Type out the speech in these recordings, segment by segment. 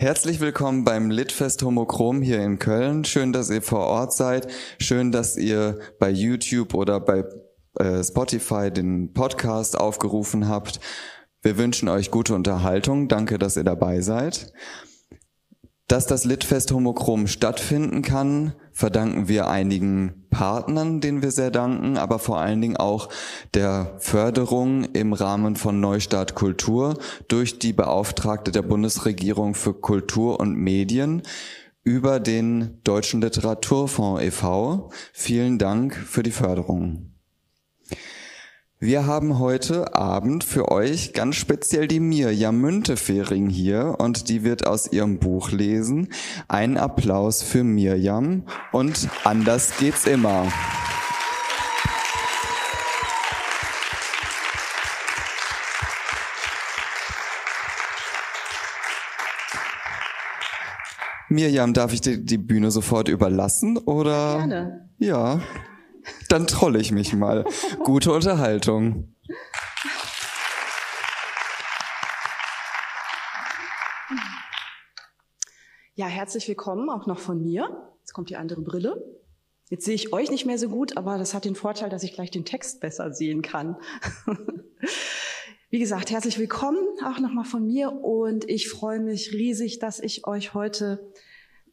Herzlich willkommen beim Litfest Homochrom hier in Köln. Schön, dass ihr vor Ort seid. Schön, dass ihr bei YouTube oder bei äh, Spotify den Podcast aufgerufen habt. Wir wünschen euch gute Unterhaltung. Danke, dass ihr dabei seid. Dass das Litfest Homochrom stattfinden kann, verdanken wir einigen Partnern, denen wir sehr danken, aber vor allen Dingen auch der Förderung im Rahmen von Neustart Kultur durch die Beauftragte der Bundesregierung für Kultur und Medien über den Deutschen Literaturfonds e.V. Vielen Dank für die Förderung. Wir haben heute Abend für euch ganz speziell die Mirjam Müntefering hier und die wird aus ihrem Buch lesen. Ein Applaus für Mirjam und anders geht's immer. Mirjam, darf ich dir die Bühne sofort überlassen oder? Gerne. Ja. Dann trolle ich mich mal. Gute Unterhaltung. Ja, herzlich willkommen auch noch von mir. Jetzt kommt die andere Brille. Jetzt sehe ich euch nicht mehr so gut, aber das hat den Vorteil, dass ich gleich den Text besser sehen kann. Wie gesagt, herzlich willkommen auch nochmal von mir und ich freue mich riesig, dass ich euch heute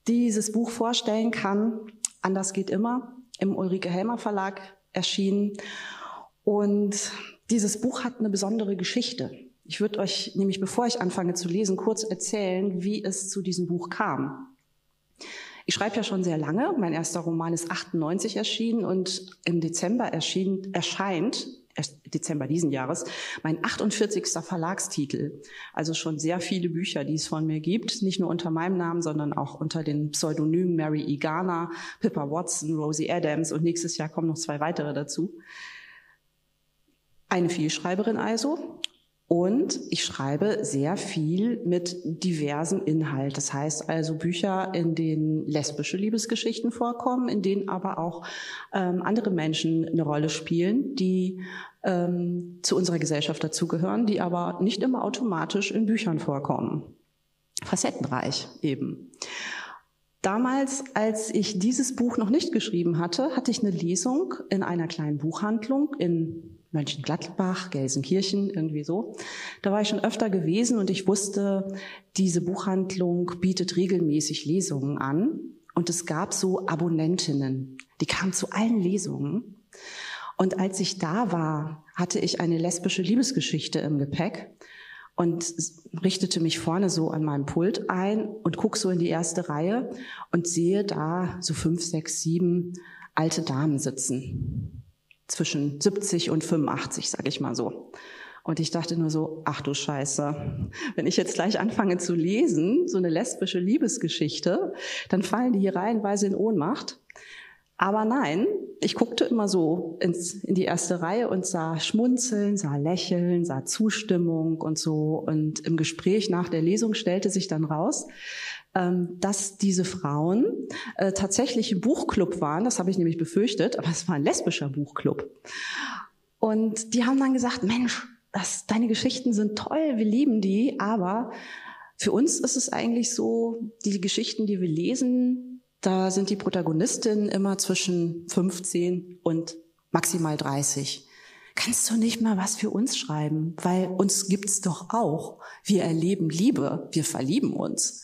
dieses Buch vorstellen kann. Anders geht immer im Ulrike Helmer Verlag erschienen. Und dieses Buch hat eine besondere Geschichte. Ich würde euch nämlich, bevor ich anfange zu lesen, kurz erzählen, wie es zu diesem Buch kam. Ich schreibe ja schon sehr lange. Mein erster Roman ist 98 erschienen und im Dezember erschien, erscheint Dezember diesen Jahres, mein 48. Verlagstitel. Also schon sehr viele Bücher, die es von mir gibt. Nicht nur unter meinem Namen, sondern auch unter den Pseudonymen Mary Igana, Pippa Watson, Rosie Adams und nächstes Jahr kommen noch zwei weitere dazu. Eine Vielschreiberin also. Und ich schreibe sehr viel mit diversem Inhalt. Das heißt also Bücher, in denen lesbische Liebesgeschichten vorkommen, in denen aber auch ähm, andere Menschen eine Rolle spielen, die ähm, zu unserer Gesellschaft dazugehören, die aber nicht immer automatisch in Büchern vorkommen. Facettenreich eben. Damals, als ich dieses Buch noch nicht geschrieben hatte, hatte ich eine Lesung in einer kleinen Buchhandlung in Mönchengladbach, Gelsenkirchen, irgendwie so. Da war ich schon öfter gewesen und ich wusste, diese Buchhandlung bietet regelmäßig Lesungen an. Und es gab so Abonnentinnen, die kamen zu allen Lesungen. Und als ich da war, hatte ich eine lesbische Liebesgeschichte im Gepäck und richtete mich vorne so an meinem Pult ein und guck so in die erste Reihe und sehe da so fünf, sechs, sieben alte Damen sitzen zwischen 70 und 85, sage ich mal so. Und ich dachte nur so, ach du Scheiße, wenn ich jetzt gleich anfange zu lesen, so eine lesbische Liebesgeschichte, dann fallen die hier reihenweise in Ohnmacht. Aber nein, ich guckte immer so ins, in die erste Reihe und sah Schmunzeln, sah Lächeln, sah Zustimmung und so. Und im Gespräch nach der Lesung stellte sich dann raus, dass diese Frauen äh, tatsächlich ein Buchclub waren. Das habe ich nämlich befürchtet, aber es war ein lesbischer Buchclub. Und die haben dann gesagt, Mensch, das, deine Geschichten sind toll, wir lieben die, aber für uns ist es eigentlich so, die Geschichten, die wir lesen, da sind die Protagonistinnen immer zwischen 15 und maximal 30. Kannst du nicht mal was für uns schreiben? Weil uns gibt's doch auch. Wir erleben Liebe, wir verlieben uns.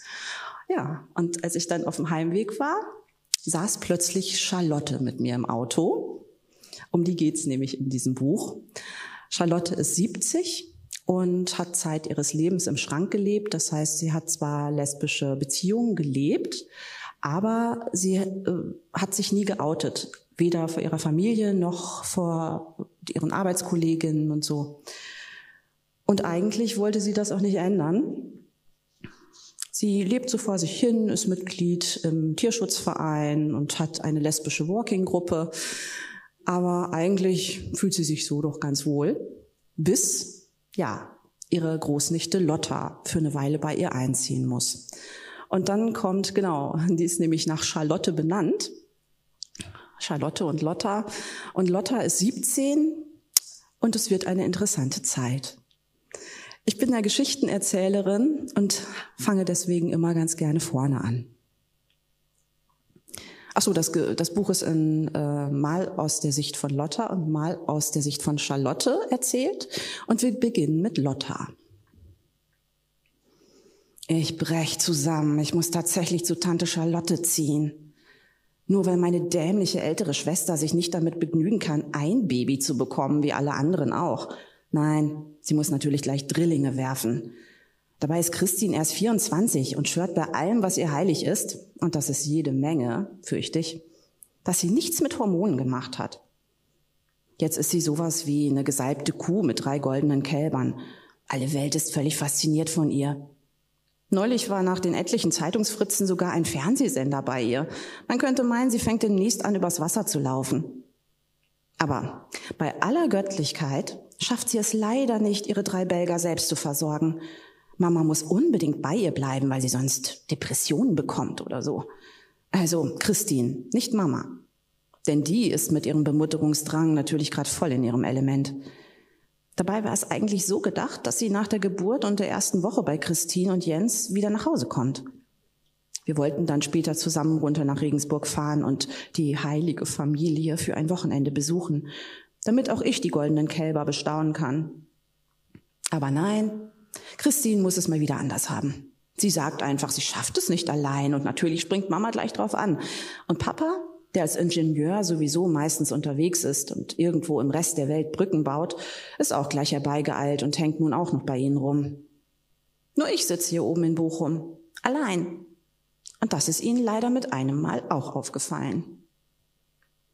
Ja, und als ich dann auf dem Heimweg war, saß plötzlich Charlotte mit mir im Auto. Um die geht's nämlich in diesem Buch. Charlotte ist 70 und hat Zeit ihres Lebens im Schrank gelebt. Das heißt, sie hat zwar lesbische Beziehungen gelebt, aber sie äh, hat sich nie geoutet. Weder vor ihrer Familie noch vor ihren Arbeitskolleginnen und so. Und eigentlich wollte sie das auch nicht ändern. Sie lebt so vor sich hin, ist Mitglied im Tierschutzverein und hat eine lesbische Walking-Gruppe. Aber eigentlich fühlt sie sich so doch ganz wohl, bis, ja, ihre Großnichte Lotta für eine Weile bei ihr einziehen muss. Und dann kommt, genau, die ist nämlich nach Charlotte benannt. Charlotte und Lotta. Und Lotta ist 17 und es wird eine interessante Zeit. Ich bin ja Geschichtenerzählerin und fange deswegen immer ganz gerne vorne an. Ach so, das, das Buch ist in, äh, mal aus der Sicht von Lotta und mal aus der Sicht von Charlotte erzählt. Und wir beginnen mit Lotta. Ich brech zusammen. Ich muss tatsächlich zu Tante Charlotte ziehen. Nur weil meine dämliche ältere Schwester sich nicht damit begnügen kann, ein Baby zu bekommen, wie alle anderen auch. Nein, sie muss natürlich gleich Drillinge werfen. Dabei ist Christine erst 24 und schwört bei allem, was ihr heilig ist, und das ist jede Menge, fürchte ich, dass sie nichts mit Hormonen gemacht hat. Jetzt ist sie sowas wie eine gesalbte Kuh mit drei goldenen Kälbern. Alle Welt ist völlig fasziniert von ihr. Neulich war nach den etlichen Zeitungsfritzen sogar ein Fernsehsender bei ihr. Man könnte meinen, sie fängt demnächst an, übers Wasser zu laufen. Aber bei aller Göttlichkeit schafft sie es leider nicht, ihre drei Belger selbst zu versorgen. Mama muss unbedingt bei ihr bleiben, weil sie sonst Depressionen bekommt oder so. Also Christine, nicht Mama. Denn die ist mit ihrem Bemutterungsdrang natürlich gerade voll in ihrem Element. Dabei war es eigentlich so gedacht, dass sie nach der Geburt und der ersten Woche bei Christine und Jens wieder nach Hause kommt. Wir wollten dann später zusammen runter nach Regensburg fahren und die heilige Familie für ein Wochenende besuchen, damit auch ich die goldenen Kälber bestaunen kann. Aber nein, Christine muss es mal wieder anders haben. Sie sagt einfach, sie schafft es nicht allein und natürlich springt Mama gleich drauf an. Und Papa, der als Ingenieur sowieso meistens unterwegs ist und irgendwo im Rest der Welt Brücken baut, ist auch gleich herbeigeeilt und hängt nun auch noch bei ihnen rum. Nur ich sitze hier oben in Bochum, allein. Und das ist ihnen leider mit einem Mal auch aufgefallen.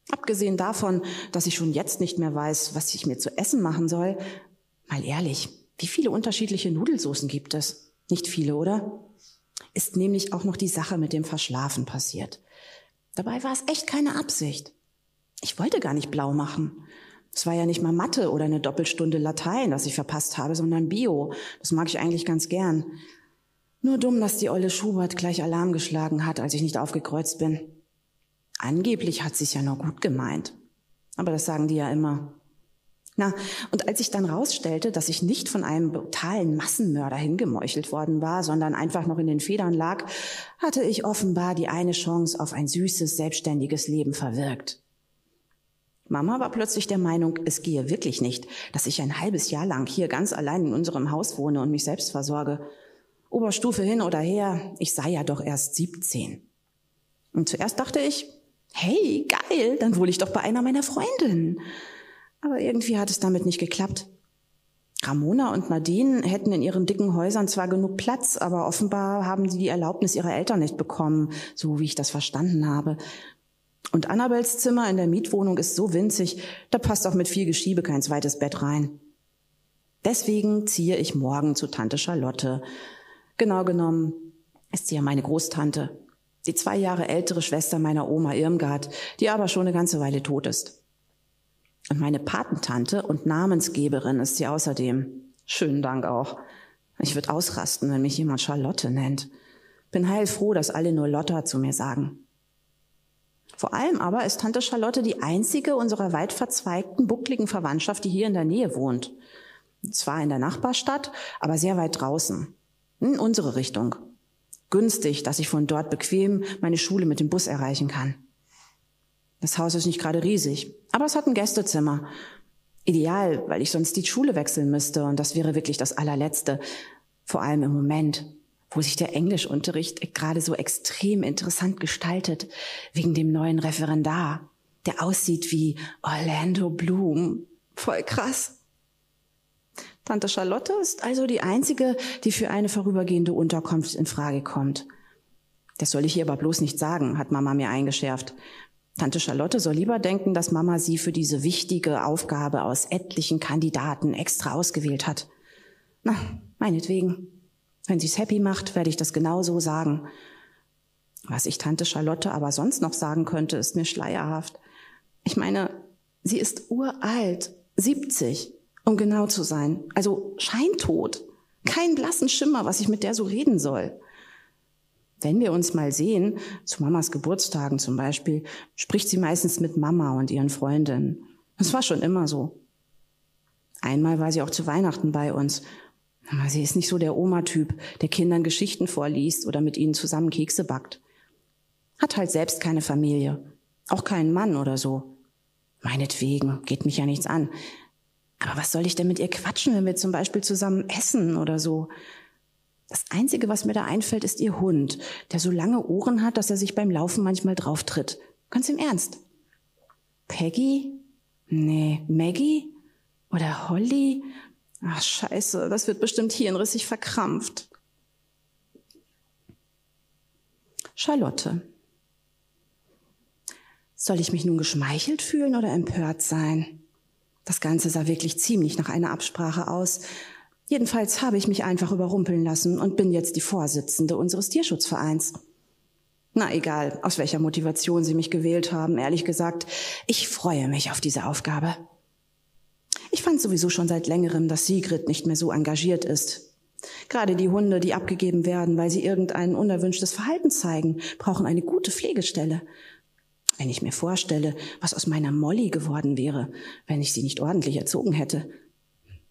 Abgesehen davon, dass ich schon jetzt nicht mehr weiß, was ich mir zu essen machen soll, mal ehrlich, wie viele unterschiedliche Nudelsoßen gibt es? Nicht viele, oder? Ist nämlich auch noch die Sache mit dem Verschlafen passiert. Dabei war es echt keine Absicht. Ich wollte gar nicht blau machen. Es war ja nicht mal Mathe oder eine Doppelstunde Latein, das ich verpasst habe, sondern Bio. Das mag ich eigentlich ganz gern. Nur dumm, dass die Olle Schubert gleich Alarm geschlagen hat, als ich nicht aufgekreuzt bin. Angeblich hat sie's ja nur gut gemeint. Aber das sagen die ja immer. Na, und als ich dann rausstellte, dass ich nicht von einem brutalen Massenmörder hingemeuchelt worden war, sondern einfach noch in den Federn lag, hatte ich offenbar die eine Chance auf ein süßes, selbstständiges Leben verwirkt. Mama war plötzlich der Meinung, es gehe wirklich nicht, dass ich ein halbes Jahr lang hier ganz allein in unserem Haus wohne und mich selbst versorge. Oberstufe hin oder her, ich sei ja doch erst 17. Und zuerst dachte ich, hey, geil, dann wohl ich doch bei einer meiner Freundinnen. Aber irgendwie hat es damit nicht geklappt. Ramona und Nadine hätten in ihren dicken Häusern zwar genug Platz, aber offenbar haben sie die Erlaubnis ihrer Eltern nicht bekommen, so wie ich das verstanden habe. Und Annabels Zimmer in der Mietwohnung ist so winzig, da passt auch mit viel Geschiebe kein zweites Bett rein. Deswegen ziehe ich morgen zu Tante Charlotte. Genau genommen ist sie ja meine Großtante, die zwei Jahre ältere Schwester meiner Oma Irmgard, die aber schon eine ganze Weile tot ist. Und meine Patentante und Namensgeberin ist sie außerdem. Schönen Dank auch. Ich würde ausrasten, wenn mich jemand Charlotte nennt. Bin heilfroh, dass alle nur Lotta zu mir sagen. Vor allem aber ist Tante Charlotte die einzige unserer weit verzweigten, buckligen Verwandtschaft, die hier in der Nähe wohnt. Zwar in der Nachbarstadt, aber sehr weit draußen. In unsere Richtung. Günstig, dass ich von dort bequem meine Schule mit dem Bus erreichen kann. Das Haus ist nicht gerade riesig, aber es hat ein Gästezimmer. Ideal, weil ich sonst die Schule wechseln müsste und das wäre wirklich das allerletzte. Vor allem im Moment, wo sich der Englischunterricht gerade so extrem interessant gestaltet, wegen dem neuen Referendar, der aussieht wie Orlando Bloom. Voll krass. Tante Charlotte ist also die einzige, die für eine vorübergehende Unterkunft in Frage kommt. Das soll ich ihr aber bloß nicht sagen, hat Mama mir eingeschärft. Tante Charlotte soll lieber denken, dass Mama sie für diese wichtige Aufgabe aus etlichen Kandidaten extra ausgewählt hat. Na, meinetwegen. Wenn sie's happy macht, werde ich das genau so sagen. Was ich Tante Charlotte aber sonst noch sagen könnte, ist mir schleierhaft. Ich meine, sie ist uralt, 70, um genau zu sein. Also scheintot. Kein blassen Schimmer, was ich mit der so reden soll. Wenn wir uns mal sehen, zu Mamas Geburtstagen zum Beispiel, spricht sie meistens mit Mama und ihren Freundinnen. Das war schon immer so. Einmal war sie auch zu Weihnachten bei uns. Aber sie ist nicht so der Oma-Typ, der Kindern Geschichten vorliest oder mit ihnen zusammen Kekse backt. Hat halt selbst keine Familie, auch keinen Mann oder so. Meinetwegen, geht mich ja nichts an. Aber was soll ich denn mit ihr quatschen, wenn wir zum Beispiel zusammen essen oder so? Das Einzige, was mir da einfällt, ist ihr Hund, der so lange Ohren hat, dass er sich beim Laufen manchmal drauftritt. Ganz im Ernst. Peggy? Nee, Maggie? Oder Holly? Ach, scheiße, das wird bestimmt hirnrissig verkrampft. Charlotte. Soll ich mich nun geschmeichelt fühlen oder empört sein? Das Ganze sah wirklich ziemlich nach einer Absprache aus. Jedenfalls habe ich mich einfach überrumpeln lassen und bin jetzt die Vorsitzende unseres Tierschutzvereins. Na egal, aus welcher Motivation Sie mich gewählt haben, ehrlich gesagt, ich freue mich auf diese Aufgabe. Ich fand sowieso schon seit längerem, dass Sigrid nicht mehr so engagiert ist. Gerade die Hunde, die abgegeben werden, weil sie irgendein unerwünschtes Verhalten zeigen, brauchen eine gute Pflegestelle. Wenn ich mir vorstelle, was aus meiner Molly geworden wäre, wenn ich sie nicht ordentlich erzogen hätte.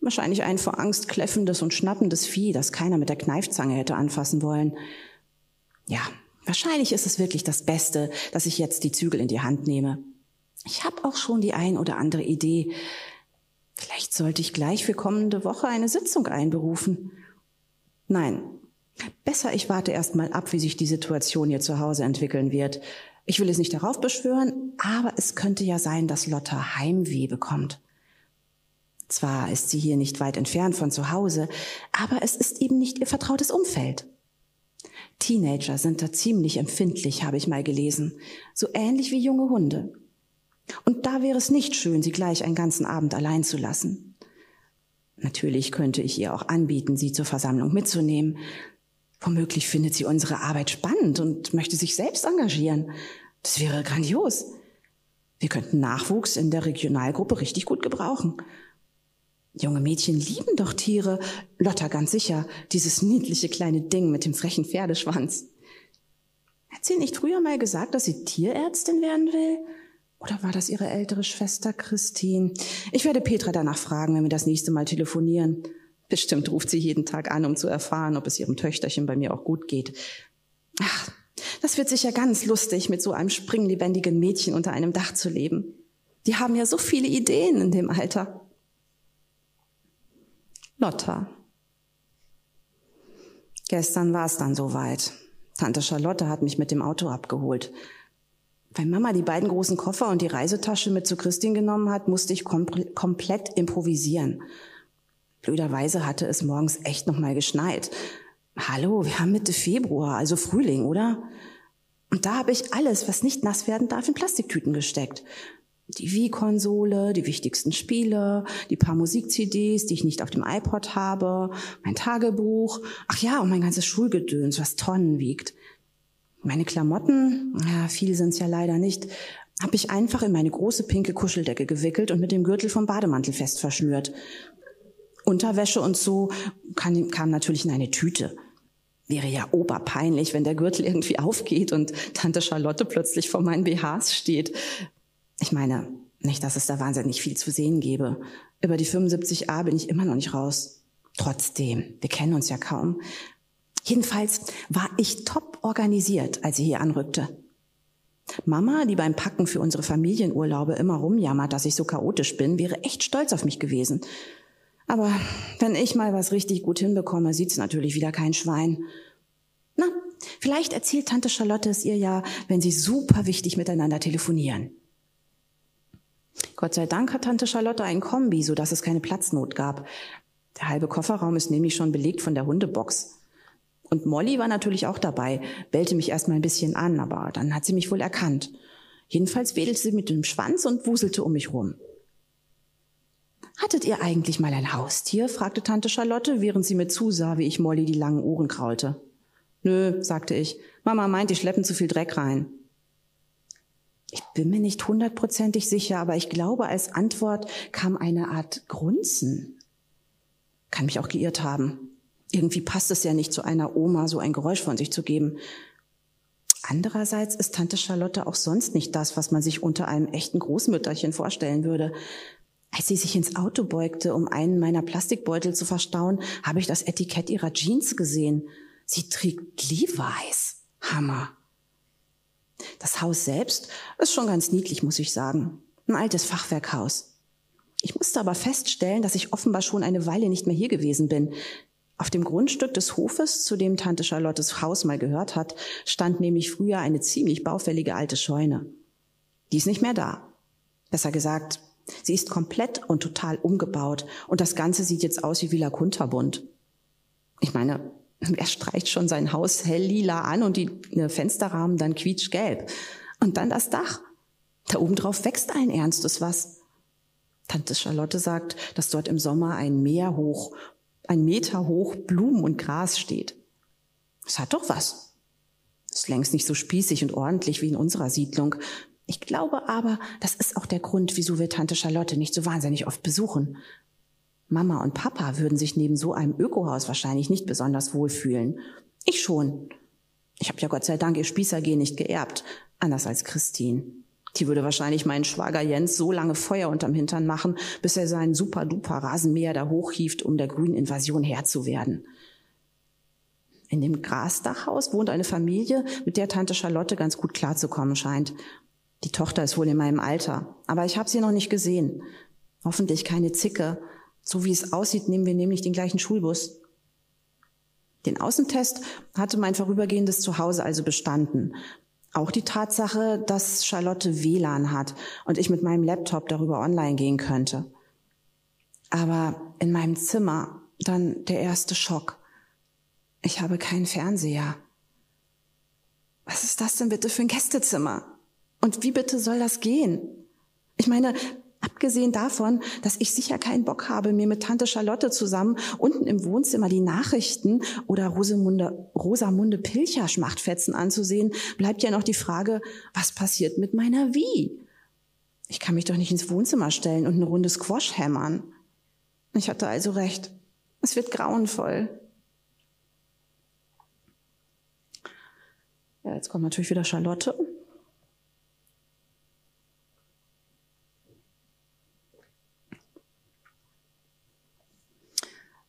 Wahrscheinlich ein vor Angst kläffendes und schnappendes Vieh, das keiner mit der Kneifzange hätte anfassen wollen. Ja, Wahrscheinlich ist es wirklich das Beste, dass ich jetzt die Zügel in die Hand nehme. Ich habe auch schon die ein oder andere Idee. Vielleicht sollte ich gleich für kommende Woche eine Sitzung einberufen. Nein, besser ich warte erst mal ab, wie sich die Situation hier zu Hause entwickeln wird. Ich will es nicht darauf beschwören, aber es könnte ja sein, dass Lotta Heimweh bekommt. Zwar ist sie hier nicht weit entfernt von zu Hause, aber es ist eben nicht ihr vertrautes Umfeld. Teenager sind da ziemlich empfindlich, habe ich mal gelesen. So ähnlich wie junge Hunde. Und da wäre es nicht schön, sie gleich einen ganzen Abend allein zu lassen. Natürlich könnte ich ihr auch anbieten, sie zur Versammlung mitzunehmen. Womöglich findet sie unsere Arbeit spannend und möchte sich selbst engagieren. Das wäre grandios. Wir könnten Nachwuchs in der Regionalgruppe richtig gut gebrauchen. Junge Mädchen lieben doch Tiere. Lotta ganz sicher. Dieses niedliche kleine Ding mit dem frechen Pferdeschwanz. Hat sie nicht früher mal gesagt, dass sie Tierärztin werden will? Oder war das ihre ältere Schwester Christine? Ich werde Petra danach fragen, wenn wir das nächste Mal telefonieren. Bestimmt ruft sie jeden Tag an, um zu erfahren, ob es ihrem Töchterchen bei mir auch gut geht. Ach, das wird sicher ganz lustig, mit so einem springlebendigen Mädchen unter einem Dach zu leben. Die haben ja so viele Ideen in dem Alter. Lotta. Gestern war es dann soweit. Tante Charlotte hat mich mit dem Auto abgeholt. Weil Mama die beiden großen Koffer und die Reisetasche mit zu Christin genommen hat, musste ich kom komplett improvisieren. Blöderweise hatte es morgens echt noch mal geschneit. Hallo, wir haben Mitte Februar, also Frühling, oder? Und da habe ich alles, was nicht nass werden darf, in Plastiktüten gesteckt die Wii-Konsole, die wichtigsten Spiele, die paar Musik-CDs, die ich nicht auf dem iPod habe, mein Tagebuch, ach ja, und mein ganzes Schulgedöns, was Tonnen wiegt. Meine Klamotten, ja, viel sind's ja leider nicht, habe ich einfach in meine große pinke Kuscheldecke gewickelt und mit dem Gürtel vom Bademantel fest verschnürt. Unterwäsche und so kam, kam natürlich in eine Tüte. Wäre ja oberpeinlich, wenn der Gürtel irgendwie aufgeht und Tante Charlotte plötzlich vor meinen BHs steht. Ich meine, nicht, dass es da wahnsinnig viel zu sehen gäbe. Über die 75a bin ich immer noch nicht raus. Trotzdem, wir kennen uns ja kaum. Jedenfalls war ich top organisiert, als sie hier anrückte. Mama, die beim Packen für unsere Familienurlaube immer rumjammert, dass ich so chaotisch bin, wäre echt stolz auf mich gewesen. Aber wenn ich mal was richtig gut hinbekomme, sieht's natürlich wieder kein Schwein. Na, vielleicht erzählt Tante Charlotte es ihr ja, wenn sie super wichtig miteinander telefonieren. Gott sei Dank hat Tante Charlotte ein Kombi, so dass es keine Platznot gab. Der halbe Kofferraum ist nämlich schon belegt von der Hundebox. Und Molly war natürlich auch dabei, bellte mich erstmal ein bisschen an, aber dann hat sie mich wohl erkannt. Jedenfalls wedelte sie mit dem Schwanz und wuselte um mich rum. Hattet ihr eigentlich mal ein Haustier? fragte Tante Charlotte, während sie mir zusah, wie ich Molly die langen Ohren kraulte. Nö, sagte ich. Mama meint, die schleppen zu viel Dreck rein. Ich bin mir nicht hundertprozentig sicher, aber ich glaube, als Antwort kam eine Art Grunzen. Kann mich auch geirrt haben. Irgendwie passt es ja nicht zu einer Oma, so ein Geräusch von sich zu geben. Andererseits ist Tante Charlotte auch sonst nicht das, was man sich unter einem echten Großmütterchen vorstellen würde. Als sie sich ins Auto beugte, um einen meiner Plastikbeutel zu verstauen, habe ich das Etikett ihrer Jeans gesehen. Sie trägt Levi's. Hammer. Das Haus selbst ist schon ganz niedlich, muss ich sagen. Ein altes Fachwerkhaus. Ich musste aber feststellen, dass ich offenbar schon eine Weile nicht mehr hier gewesen bin. Auf dem Grundstück des Hofes, zu dem Tante Charlottes Haus mal gehört hat, stand nämlich früher eine ziemlich baufällige alte Scheune. Die ist nicht mehr da. Besser gesagt, sie ist komplett und total umgebaut und das Ganze sieht jetzt aus wie Villa Kunterbund. Ich meine, wer streicht schon sein Haus hell lila an und die äh, Fensterrahmen dann quietschgelb? Und dann das Dach. Da oben drauf wächst allen Ernstes was. Tante Charlotte sagt, dass dort im Sommer ein Meer hoch ein Meter hoch Blumen und Gras steht. Es hat doch was. Ist längst nicht so spießig und ordentlich wie in unserer Siedlung. Ich glaube aber, das ist auch der Grund, wieso wir Tante Charlotte nicht so wahnsinnig oft besuchen. Mama und Papa würden sich neben so einem Ökohaus wahrscheinlich nicht besonders wohlfühlen. Ich schon. Ich habe ja Gott sei Dank ihr Spießergehen nicht geerbt, anders als Christine. Die würde wahrscheinlich meinen Schwager Jens so lange Feuer unterm Hintern machen, bis er seinen super-duper Rasenmäher da hochhieft, um der grünen Invasion Herr zu werden. In dem Grasdachhaus wohnt eine Familie, mit der Tante Charlotte ganz gut klarzukommen scheint. Die Tochter ist wohl in meinem Alter, aber ich habe sie noch nicht gesehen. Hoffentlich keine Zicke. So wie es aussieht, nehmen wir nämlich den gleichen Schulbus. Den Außentest hatte mein vorübergehendes Zuhause also bestanden. Auch die Tatsache, dass Charlotte WLAN hat und ich mit meinem Laptop darüber online gehen könnte. Aber in meinem Zimmer dann der erste Schock. Ich habe keinen Fernseher. Was ist das denn bitte für ein Gästezimmer? Und wie bitte soll das gehen? Ich meine, Abgesehen davon, dass ich sicher keinen Bock habe, mir mit Tante Charlotte zusammen unten im Wohnzimmer die Nachrichten oder Rosamunde, Rosamunde Pilcher Schmachtfetzen anzusehen, bleibt ja noch die Frage, was passiert mit meiner Wie? Ich kann mich doch nicht ins Wohnzimmer stellen und eine Runde Squash hämmern. Ich hatte also recht. Es wird grauenvoll. Ja, jetzt kommt natürlich wieder Charlotte.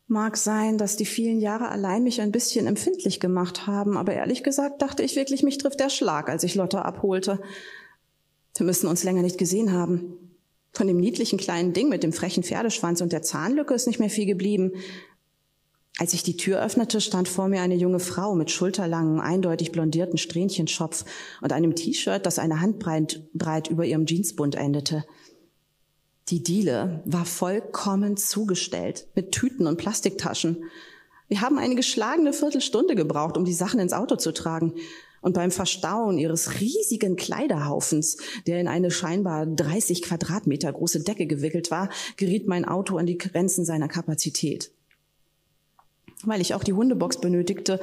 Mag sein, dass die vielen Jahre allein mich ein bisschen empfindlich gemacht haben, aber ehrlich gesagt dachte ich wirklich, mich trifft der Schlag, als ich Lotta abholte. Wir müssen uns länger nicht gesehen haben. Von dem niedlichen kleinen Ding mit dem frechen Pferdeschwanz und der Zahnlücke ist nicht mehr viel geblieben. Als ich die Tür öffnete, stand vor mir eine junge Frau mit schulterlangen, eindeutig blondierten Strähnchenschopf und einem T-Shirt, das eine Handbreit breit über ihrem Jeansbund endete. Die Diele war vollkommen zugestellt mit Tüten und Plastiktaschen. Wir haben eine geschlagene Viertelstunde gebraucht, um die Sachen ins Auto zu tragen. Und beim Verstauen ihres riesigen Kleiderhaufens, der in eine scheinbar 30 Quadratmeter große Decke gewickelt war, geriet mein Auto an die Grenzen seiner Kapazität. Weil ich auch die Hundebox benötigte,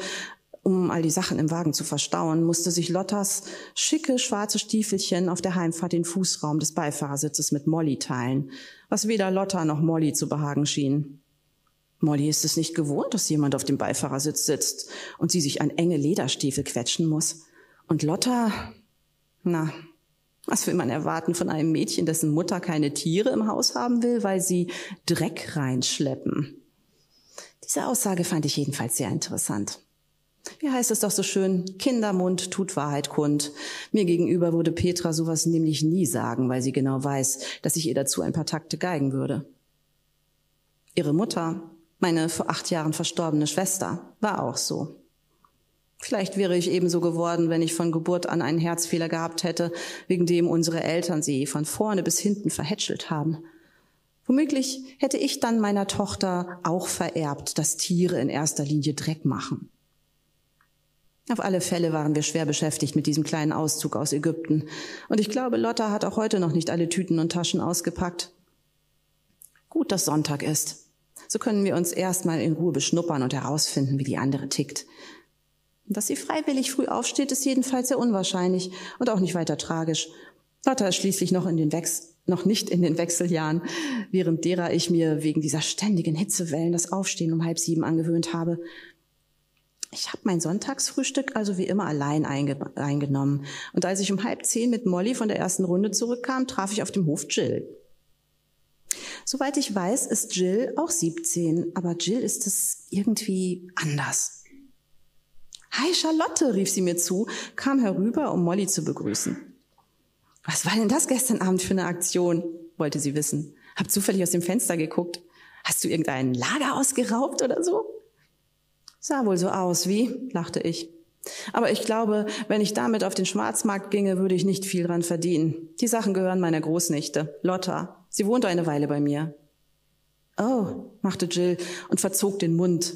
um all die Sachen im Wagen zu verstauen, musste sich Lottas schicke schwarze Stiefelchen auf der Heimfahrt den Fußraum des Beifahrersitzes mit Molly teilen, was weder Lotta noch Molly zu behagen schien. Molly ist es nicht gewohnt, dass jemand auf dem Beifahrersitz sitzt und sie sich an enge Lederstiefel quetschen muss. Und Lotta, na, was will man erwarten von einem Mädchen, dessen Mutter keine Tiere im Haus haben will, weil sie Dreck reinschleppen? Diese Aussage fand ich jedenfalls sehr interessant. Wie heißt es doch so schön? Kindermund tut Wahrheit kund. Mir gegenüber würde Petra sowas nämlich nie sagen, weil sie genau weiß, dass ich ihr dazu ein paar Takte geigen würde. Ihre Mutter, meine vor acht Jahren verstorbene Schwester, war auch so. Vielleicht wäre ich ebenso geworden, wenn ich von Geburt an einen Herzfehler gehabt hätte, wegen dem unsere Eltern sie von vorne bis hinten verhätschelt haben. Womöglich hätte ich dann meiner Tochter auch vererbt, dass Tiere in erster Linie Dreck machen. Auf alle Fälle waren wir schwer beschäftigt mit diesem kleinen Auszug aus Ägypten. Und ich glaube, Lotta hat auch heute noch nicht alle Tüten und Taschen ausgepackt. Gut, dass Sonntag ist. So können wir uns erstmal in Ruhe beschnuppern und herausfinden, wie die andere tickt. Dass sie freiwillig früh aufsteht, ist jedenfalls sehr unwahrscheinlich und auch nicht weiter tragisch. Lotta ist schließlich noch in den Wechsel noch nicht in den Wechseljahren, während derer ich mir wegen dieser ständigen Hitzewellen das Aufstehen um halb sieben angewöhnt habe. Ich habe mein Sonntagsfrühstück also wie immer allein eingenommen. Und als ich um halb zehn mit Molly von der ersten Runde zurückkam, traf ich auf dem Hof Jill. Soweit ich weiß, ist Jill auch 17, aber Jill ist es irgendwie anders. Hi Charlotte, rief sie mir zu, kam herüber, um Molly zu begrüßen. Was war denn das gestern Abend für eine Aktion? wollte sie wissen. Hab zufällig aus dem Fenster geguckt. Hast du irgendein Lager ausgeraubt oder so? Sah wohl so aus, wie? lachte ich. Aber ich glaube, wenn ich damit auf den Schwarzmarkt ginge, würde ich nicht viel dran verdienen. Die Sachen gehören meiner Großnichte, Lotta. Sie wohnt eine Weile bei mir. Oh, machte Jill und verzog den Mund.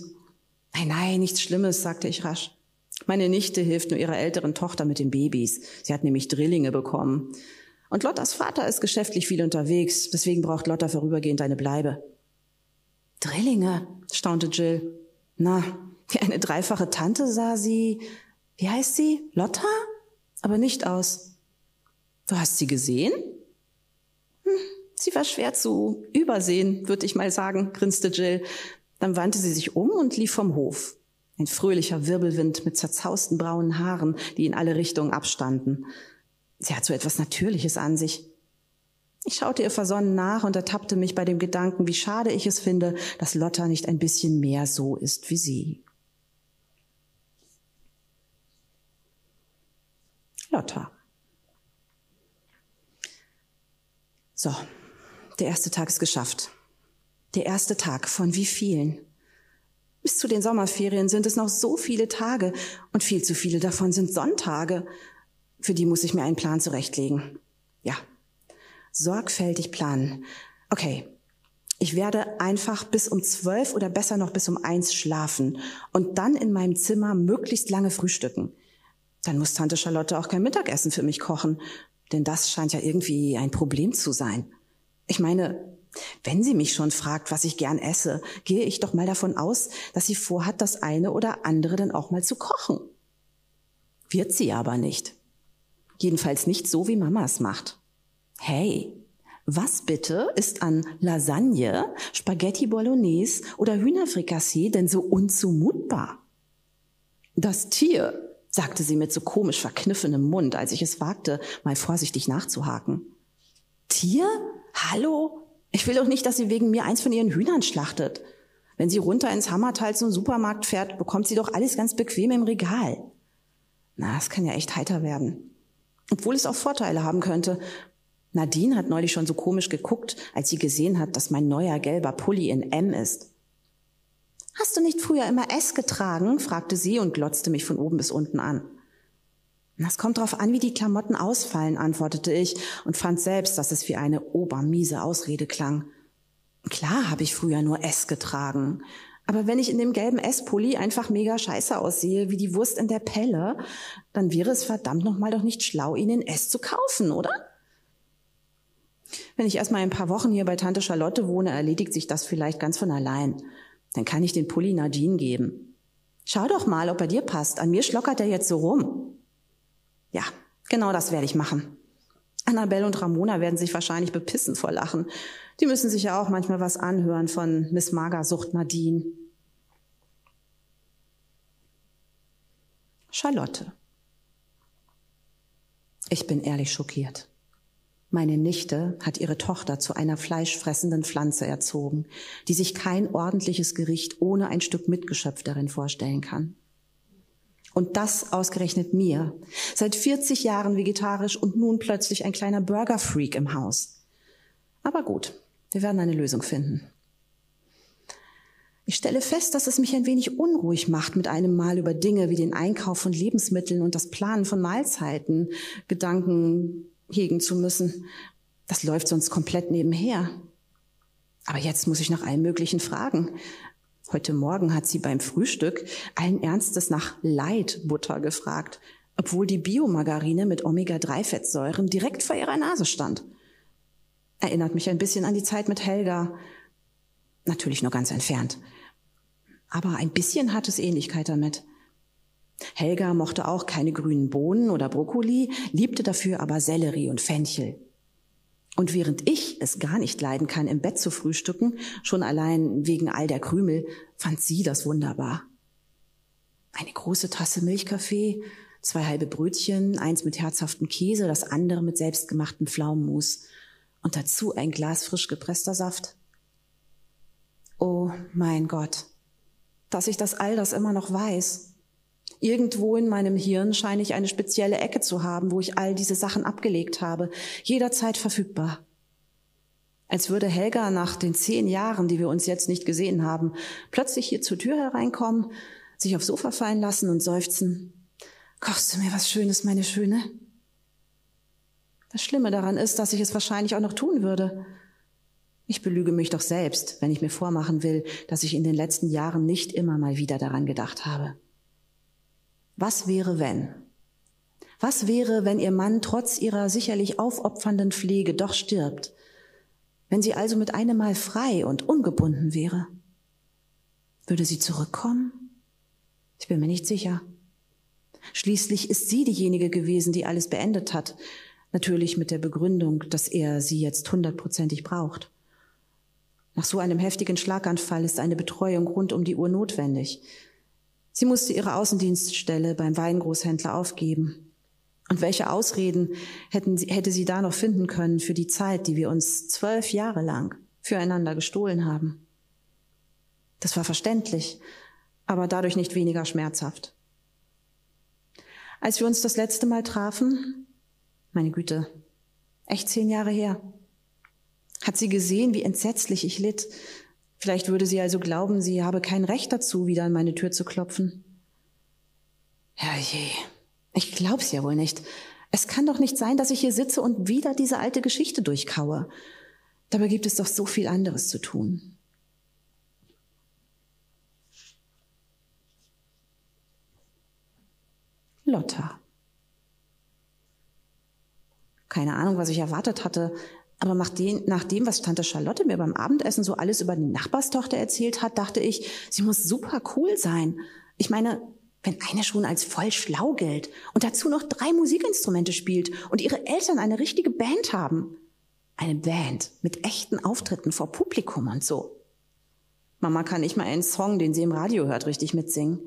Nein, nein, nichts Schlimmes, sagte ich rasch. Meine Nichte hilft nur ihrer älteren Tochter mit den Babys. Sie hat nämlich Drillinge bekommen. Und Lottas Vater ist geschäftlich viel unterwegs, deswegen braucht Lotta vorübergehend eine Bleibe. Drillinge, staunte Jill. Na, wie eine dreifache Tante sah sie, wie heißt sie? Lotta? Aber nicht aus. Du hast sie gesehen? Hm, sie war schwer zu übersehen, würde ich mal sagen, grinste Jill. Dann wandte sie sich um und lief vom Hof. Ein fröhlicher Wirbelwind mit zerzausten braunen Haaren, die in alle Richtungen abstanden. Sie hat so etwas Natürliches an sich. Ich schaute ihr versonnen nach und ertappte mich bei dem Gedanken, wie schade ich es finde, dass Lotta nicht ein bisschen mehr so ist wie sie. Lotta. So, der erste Tag ist geschafft. Der erste Tag von wie vielen? Bis zu den Sommerferien sind es noch so viele Tage und viel zu viele davon sind Sonntage. Für die muss ich mir einen Plan zurechtlegen. Ja, sorgfältig planen. Okay, ich werde einfach bis um zwölf oder besser noch bis um eins schlafen und dann in meinem Zimmer möglichst lange frühstücken. Dann muss Tante Charlotte auch kein Mittagessen für mich kochen, denn das scheint ja irgendwie ein Problem zu sein. Ich meine, wenn sie mich schon fragt, was ich gern esse, gehe ich doch mal davon aus, dass sie vorhat, das eine oder andere dann auch mal zu kochen. Wird sie aber nicht. Jedenfalls nicht so, wie Mama es macht. Hey, was bitte ist an Lasagne, Spaghetti Bolognese oder Hühnerfrikassee denn so unzumutbar? Das Tier, sagte sie mit so komisch verkniffenem Mund, als ich es wagte, mal vorsichtig nachzuhaken. Tier? Hallo? Ich will doch nicht, dass sie wegen mir eins von ihren Hühnern schlachtet. Wenn sie runter ins Hammertal zum Supermarkt fährt, bekommt sie doch alles ganz bequem im Regal. Na, das kann ja echt heiter werden. Obwohl es auch Vorteile haben könnte. Nadine hat neulich schon so komisch geguckt, als sie gesehen hat, dass mein neuer gelber Pulli in M ist. Hast du nicht früher immer S getragen? fragte sie und glotzte mich von oben bis unten an. Das kommt darauf an, wie die Klamotten ausfallen, antwortete ich und fand selbst, dass es wie eine obermiese Ausrede klang. Klar habe ich früher nur S getragen. Aber wenn ich in dem gelben S-Pulli einfach mega scheiße aussehe, wie die Wurst in der Pelle, dann wäre es verdammt nochmal doch nicht schlau, ihn in S zu kaufen, oder? Wenn ich erstmal ein paar Wochen hier bei Tante Charlotte wohne, erledigt sich das vielleicht ganz von allein. Dann kann ich den Pulli Nadine geben. Schau doch mal, ob er dir passt. An mir schlockert er jetzt so rum. Ja, genau das werde ich machen. Annabelle und Ramona werden sich wahrscheinlich bepissen vor Lachen. Die müssen sich ja auch manchmal was anhören von Miss Magersucht Nadine. Charlotte. Ich bin ehrlich schockiert. Meine Nichte hat ihre Tochter zu einer fleischfressenden Pflanze erzogen, die sich kein ordentliches Gericht ohne ein Stück Mitgeschöpf darin vorstellen kann. Und das ausgerechnet mir. Seit 40 Jahren vegetarisch und nun plötzlich ein kleiner Burger-Freak im Haus. Aber gut, wir werden eine Lösung finden. Ich stelle fest, dass es mich ein wenig unruhig macht, mit einem Mal über Dinge wie den Einkauf von Lebensmitteln und das Planen von Mahlzeiten Gedanken hegen zu müssen. Das läuft sonst komplett nebenher. Aber jetzt muss ich nach allem Möglichen fragen. Heute Morgen hat sie beim Frühstück allen Ernstes nach Leitbutter gefragt, obwohl die Biomargarine mit Omega-3-Fettsäuren direkt vor ihrer Nase stand. Erinnert mich ein bisschen an die Zeit mit Helga. Natürlich nur ganz entfernt. Aber ein bisschen hat es Ähnlichkeit damit. Helga mochte auch keine grünen Bohnen oder Brokkoli, liebte dafür aber Sellerie und Fenchel. Und während ich es gar nicht leiden kann, im Bett zu frühstücken, schon allein wegen all der Krümel, fand sie das wunderbar. Eine große Tasse Milchkaffee, zwei halbe Brötchen, eins mit herzhaftem Käse, das andere mit selbstgemachtem Pflaumenmus. und dazu ein Glas frisch gepresster Saft. Oh mein Gott, dass ich das all das immer noch weiß. Irgendwo in meinem Hirn scheine ich eine spezielle Ecke zu haben, wo ich all diese Sachen abgelegt habe, jederzeit verfügbar. Als würde Helga nach den zehn Jahren, die wir uns jetzt nicht gesehen haben, plötzlich hier zur Tür hereinkommen, sich aufs Sofa fallen lassen und seufzen. Kochst du mir was Schönes, meine Schöne? Das Schlimme daran ist, dass ich es wahrscheinlich auch noch tun würde. Ich belüge mich doch selbst, wenn ich mir vormachen will, dass ich in den letzten Jahren nicht immer mal wieder daran gedacht habe. Was wäre, wenn? Was wäre, wenn Ihr Mann trotz Ihrer sicherlich aufopfernden Pflege doch stirbt? Wenn sie also mit einem Mal frei und ungebunden wäre? Würde sie zurückkommen? Ich bin mir nicht sicher. Schließlich ist sie diejenige gewesen, die alles beendet hat. Natürlich mit der Begründung, dass er sie jetzt hundertprozentig braucht. Nach so einem heftigen Schlaganfall ist eine Betreuung rund um die Uhr notwendig. Sie musste ihre Außendienststelle beim Weingroßhändler aufgeben. Und welche Ausreden hätten hätte sie da noch finden können für die Zeit, die wir uns zwölf Jahre lang füreinander gestohlen haben? Das war verständlich, aber dadurch nicht weniger schmerzhaft. Als wir uns das letzte Mal trafen, meine Güte, echt zehn Jahre her, hat sie gesehen, wie entsetzlich ich litt. Vielleicht würde sie also glauben, sie habe kein Recht dazu, wieder an meine Tür zu klopfen. Herrje, ich glaub's ja wohl nicht. Es kann doch nicht sein, dass ich hier sitze und wieder diese alte Geschichte durchkaue. Dabei gibt es doch so viel anderes zu tun. Lotta. Keine Ahnung, was ich erwartet hatte, aber nach dem, nach dem, was Tante Charlotte mir beim Abendessen so alles über die Nachbarstochter erzählt hat, dachte ich, sie muss super cool sein. Ich meine, wenn eine schon als voll schlau gilt und dazu noch drei Musikinstrumente spielt und ihre Eltern eine richtige Band haben. Eine Band mit echten Auftritten vor Publikum und so. Mama kann nicht mal einen Song, den sie im Radio hört, richtig mitsingen.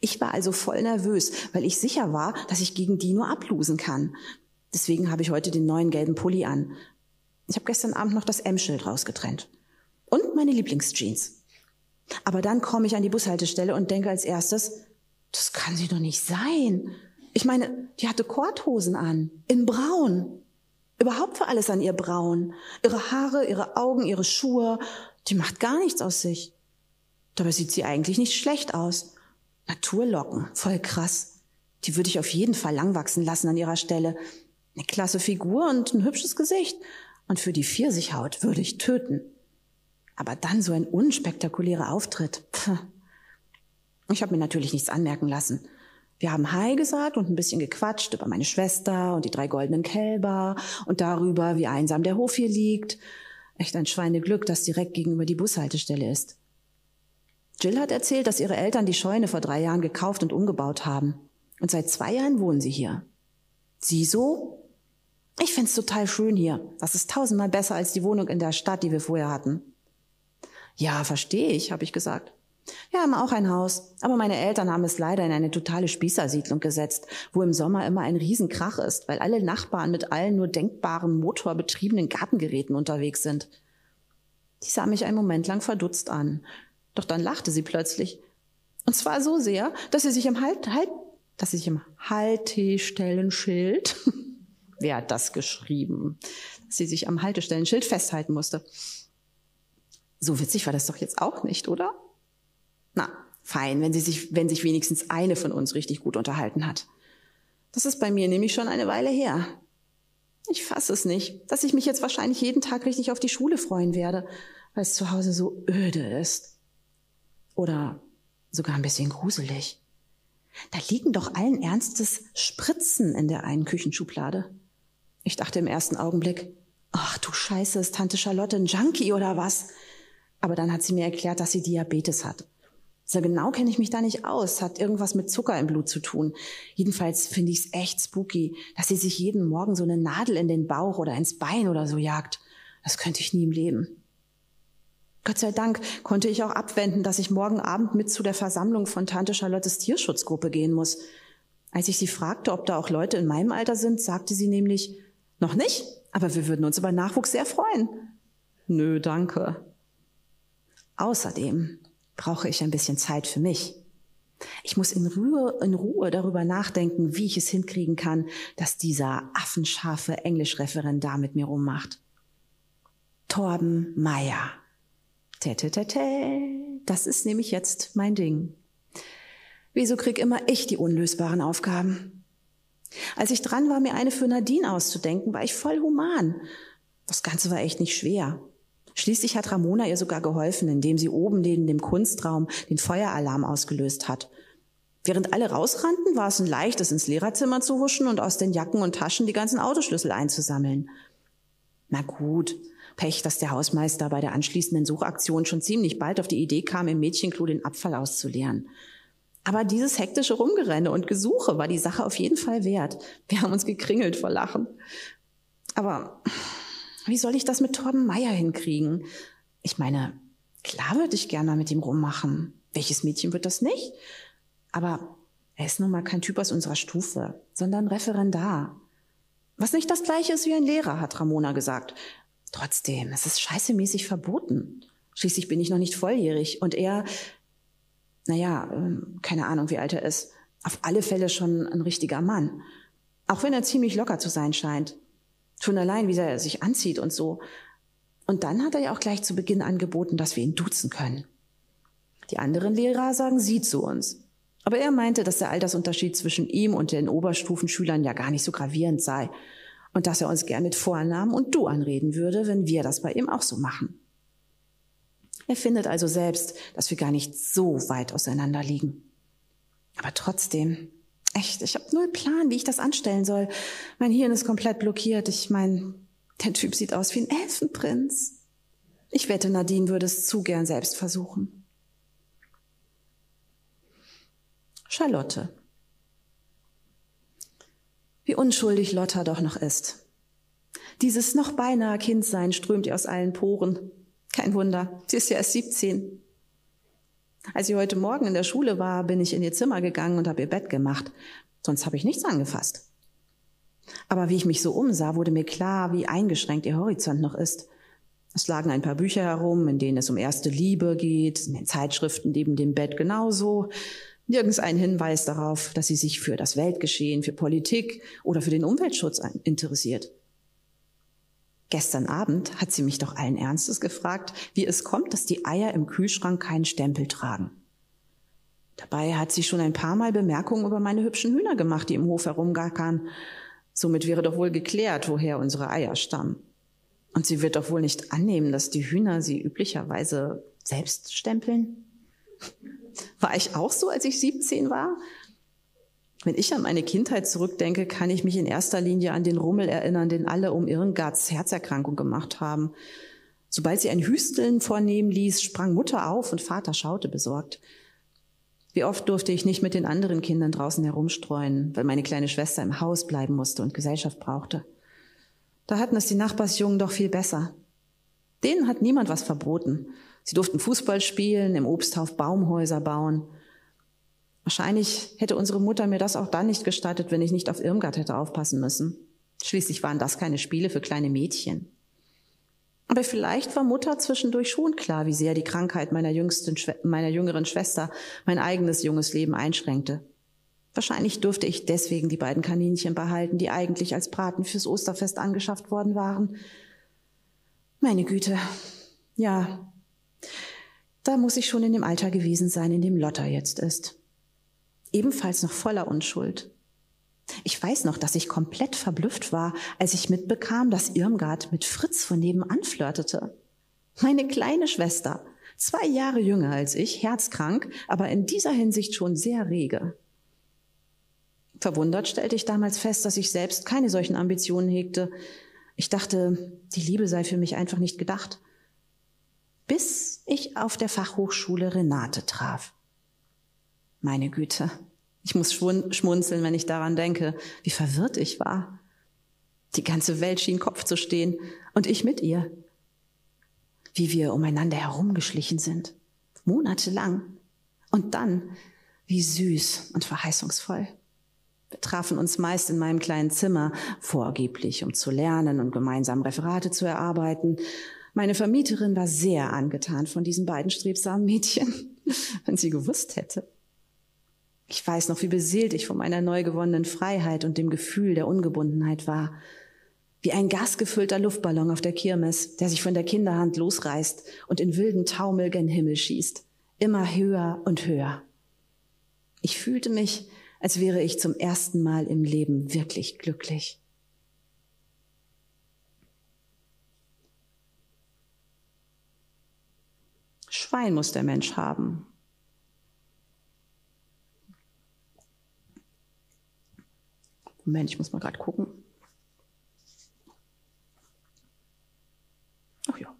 Ich war also voll nervös, weil ich sicher war, dass ich gegen die nur ablosen kann. Deswegen habe ich heute den neuen gelben Pulli an. Ich habe gestern Abend noch das M-Schild rausgetrennt. Und meine Lieblingsjeans. Aber dann komme ich an die Bushaltestelle und denke als erstes, das kann sie doch nicht sein. Ich meine, die hatte Korthosen an, in braun. Überhaupt war alles an ihr braun. Ihre Haare, ihre Augen, ihre Schuhe, die macht gar nichts aus sich. Dabei sieht sie eigentlich nicht schlecht aus. Naturlocken, voll krass. Die würde ich auf jeden Fall lang wachsen lassen an ihrer Stelle. Eine klasse Figur und ein hübsches Gesicht. Und für die Pfirsichhaut würde ich töten. Aber dann so ein unspektakulärer Auftritt. Pff. Ich habe mir natürlich nichts anmerken lassen. Wir haben Hi gesagt und ein bisschen gequatscht über meine Schwester und die drei goldenen Kälber und darüber, wie einsam der Hof hier liegt. Echt ein Schweineglück, das direkt gegenüber die Bushaltestelle ist. Jill hat erzählt, dass ihre Eltern die Scheune vor drei Jahren gekauft und umgebaut haben. Und seit zwei Jahren wohnen sie hier. Sie so? Ich find's total schön hier. Das ist tausendmal besser als die Wohnung in der Stadt, die wir vorher hatten. Ja, verstehe ich, habe ich gesagt. Wir haben auch ein Haus, aber meine Eltern haben es leider in eine totale Spießersiedlung gesetzt, wo im Sommer immer ein Riesenkrach ist, weil alle Nachbarn mit allen nur denkbaren motorbetriebenen Gartengeräten unterwegs sind. Die sah mich einen Moment lang verdutzt an, doch dann lachte sie plötzlich. Und zwar so sehr, dass sie sich im Halt, halt, dass sie sich im Haltestellenschild Wer hat das geschrieben? Dass sie sich am Haltestellenschild festhalten musste. So witzig war das doch jetzt auch nicht, oder? Na, fein, wenn sie sich, wenn sich wenigstens eine von uns richtig gut unterhalten hat. Das ist bei mir nämlich schon eine Weile her. Ich fasse es nicht, dass ich mich jetzt wahrscheinlich jeden Tag richtig auf die Schule freuen werde, weil es zu Hause so öde ist. Oder sogar ein bisschen gruselig. Da liegen doch allen Ernstes Spritzen in der einen Küchenschublade. Ich dachte im ersten Augenblick, ach du Scheiße, ist Tante Charlotte ein Junkie oder was? Aber dann hat sie mir erklärt, dass sie Diabetes hat. So genau kenne ich mich da nicht aus, hat irgendwas mit Zucker im Blut zu tun. Jedenfalls finde ich es echt spooky, dass sie sich jeden Morgen so eine Nadel in den Bauch oder ins Bein oder so jagt. Das könnte ich nie im Leben. Gott sei Dank konnte ich auch abwenden, dass ich morgen Abend mit zu der Versammlung von Tante Charlottes Tierschutzgruppe gehen muss. Als ich sie fragte, ob da auch Leute in meinem Alter sind, sagte sie nämlich, noch nicht, aber wir würden uns über Nachwuchs sehr freuen. Nö, danke. Außerdem brauche ich ein bisschen Zeit für mich. Ich muss in Ruhe, in Ruhe darüber nachdenken, wie ich es hinkriegen kann, dass dieser affenscharfe Englischreferendar mit mir rummacht. Torben Meyer. Das ist nämlich jetzt mein Ding. Wieso krieg immer ich die unlösbaren Aufgaben? Als ich dran war, mir eine für Nadine auszudenken, war ich voll human. Das Ganze war echt nicht schwer. Schließlich hat Ramona ihr sogar geholfen, indem sie oben neben dem Kunstraum den Feueralarm ausgelöst hat. Während alle rausrannten, war es ein leichtes, ins Lehrerzimmer zu huschen und aus den Jacken und Taschen die ganzen Autoschlüssel einzusammeln. Na gut, Pech, dass der Hausmeister bei der anschließenden Suchaktion schon ziemlich bald auf die Idee kam, im Mädchenklo den Abfall auszuleeren. Aber dieses hektische Rumgerenne und Gesuche war die Sache auf jeden Fall wert. Wir haben uns gekringelt vor Lachen. Aber wie soll ich das mit Torben Meier hinkriegen? Ich meine, klar würde ich gerne mal mit ihm rummachen. Welches Mädchen wird das nicht? Aber er ist nun mal kein Typ aus unserer Stufe, sondern Referendar. Was nicht das gleiche ist wie ein Lehrer, hat Ramona gesagt. Trotzdem, es ist scheißemäßig verboten. Schließlich bin ich noch nicht volljährig und er, naja, ähm, keine Ahnung, wie alt er ist. Auf alle Fälle schon ein richtiger Mann. Auch wenn er ziemlich locker zu sein scheint. Schon allein, wie er sich anzieht und so. Und dann hat er ja auch gleich zu Beginn angeboten, dass wir ihn duzen können. Die anderen Lehrer sagen Sie zu uns. Aber er meinte, dass der Altersunterschied zwischen ihm und den Oberstufenschülern ja gar nicht so gravierend sei und dass er uns gern mit Vornamen und Du anreden würde, wenn wir das bei ihm auch so machen. Er findet also selbst, dass wir gar nicht so weit auseinander liegen. Aber trotzdem, Echt, ich habe null Plan, wie ich das anstellen soll. Mein Hirn ist komplett blockiert. Ich meine, der Typ sieht aus wie ein Elfenprinz. Ich wette, Nadine würde es zu gern selbst versuchen. Charlotte. Wie unschuldig Lotta doch noch ist. Dieses noch beinahe Kindsein strömt ihr aus allen Poren. Kein Wunder, sie ist ja erst 17. Als sie heute Morgen in der Schule war, bin ich in ihr Zimmer gegangen und habe ihr Bett gemacht. Sonst habe ich nichts angefasst. Aber wie ich mich so umsah, wurde mir klar, wie eingeschränkt ihr Horizont noch ist. Es lagen ein paar Bücher herum, in denen es um erste Liebe geht, in den Zeitschriften neben dem Bett genauso. Nirgends ein Hinweis darauf, dass sie sich für das Weltgeschehen, für Politik oder für den Umweltschutz interessiert. Gestern Abend hat sie mich doch allen Ernstes gefragt, wie es kommt, dass die Eier im Kühlschrank keinen Stempel tragen. Dabei hat sie schon ein paar Mal Bemerkungen über meine hübschen Hühner gemacht, die im Hof herumgackern. Somit wäre doch wohl geklärt, woher unsere Eier stammen. Und sie wird doch wohl nicht annehmen, dass die Hühner sie üblicherweise selbst stempeln? War ich auch so, als ich 17 war? Wenn ich an meine Kindheit zurückdenke, kann ich mich in erster Linie an den Rummel erinnern, den alle um Irmgards Herzerkrankung gemacht haben. Sobald sie ein Hüsteln vornehmen ließ, sprang Mutter auf und Vater schaute besorgt. Wie oft durfte ich nicht mit den anderen Kindern draußen herumstreuen, weil meine kleine Schwester im Haus bleiben musste und Gesellschaft brauchte. Da hatten es die Nachbarsjungen doch viel besser. Denen hat niemand was verboten. Sie durften Fußball spielen, im Obsthauf Baumhäuser bauen. Wahrscheinlich hätte unsere Mutter mir das auch dann nicht gestattet, wenn ich nicht auf Irmgard hätte aufpassen müssen. Schließlich waren das keine Spiele für kleine Mädchen. Aber vielleicht war Mutter zwischendurch schon klar, wie sehr die Krankheit meiner, jüngsten, meiner jüngeren Schwester mein eigenes junges Leben einschränkte. Wahrscheinlich durfte ich deswegen die beiden Kaninchen behalten, die eigentlich als Braten fürs Osterfest angeschafft worden waren. Meine Güte. Ja. Da muss ich schon in dem Alter gewesen sein, in dem Lotta jetzt ist ebenfalls noch voller Unschuld. Ich weiß noch, dass ich komplett verblüfft war, als ich mitbekam, dass Irmgard mit Fritz von nebenan flirtete. Meine kleine Schwester, zwei Jahre jünger als ich, herzkrank, aber in dieser Hinsicht schon sehr rege. Verwundert stellte ich damals fest, dass ich selbst keine solchen Ambitionen hegte. Ich dachte, die Liebe sei für mich einfach nicht gedacht. Bis ich auf der Fachhochschule Renate traf. Meine Güte, ich muss schmunzeln, wenn ich daran denke, wie verwirrt ich war. Die ganze Welt schien Kopf zu stehen und ich mit ihr. Wie wir umeinander herumgeschlichen sind, monatelang. Und dann, wie süß und verheißungsvoll. Wir trafen uns meist in meinem kleinen Zimmer, vorgeblich, um zu lernen und gemeinsam Referate zu erarbeiten. Meine Vermieterin war sehr angetan von diesen beiden strebsamen Mädchen, wenn sie gewusst hätte. Ich weiß noch, wie beseelt ich von meiner neu gewonnenen Freiheit und dem Gefühl der Ungebundenheit war. Wie ein gasgefüllter Luftballon auf der Kirmes, der sich von der Kinderhand losreißt und in wilden Taumel gen Himmel schießt. Immer höher und höher. Ich fühlte mich, als wäre ich zum ersten Mal im Leben wirklich glücklich. Schwein muss der Mensch haben. Moment, ich muss mal gerade gucken. Ach ja.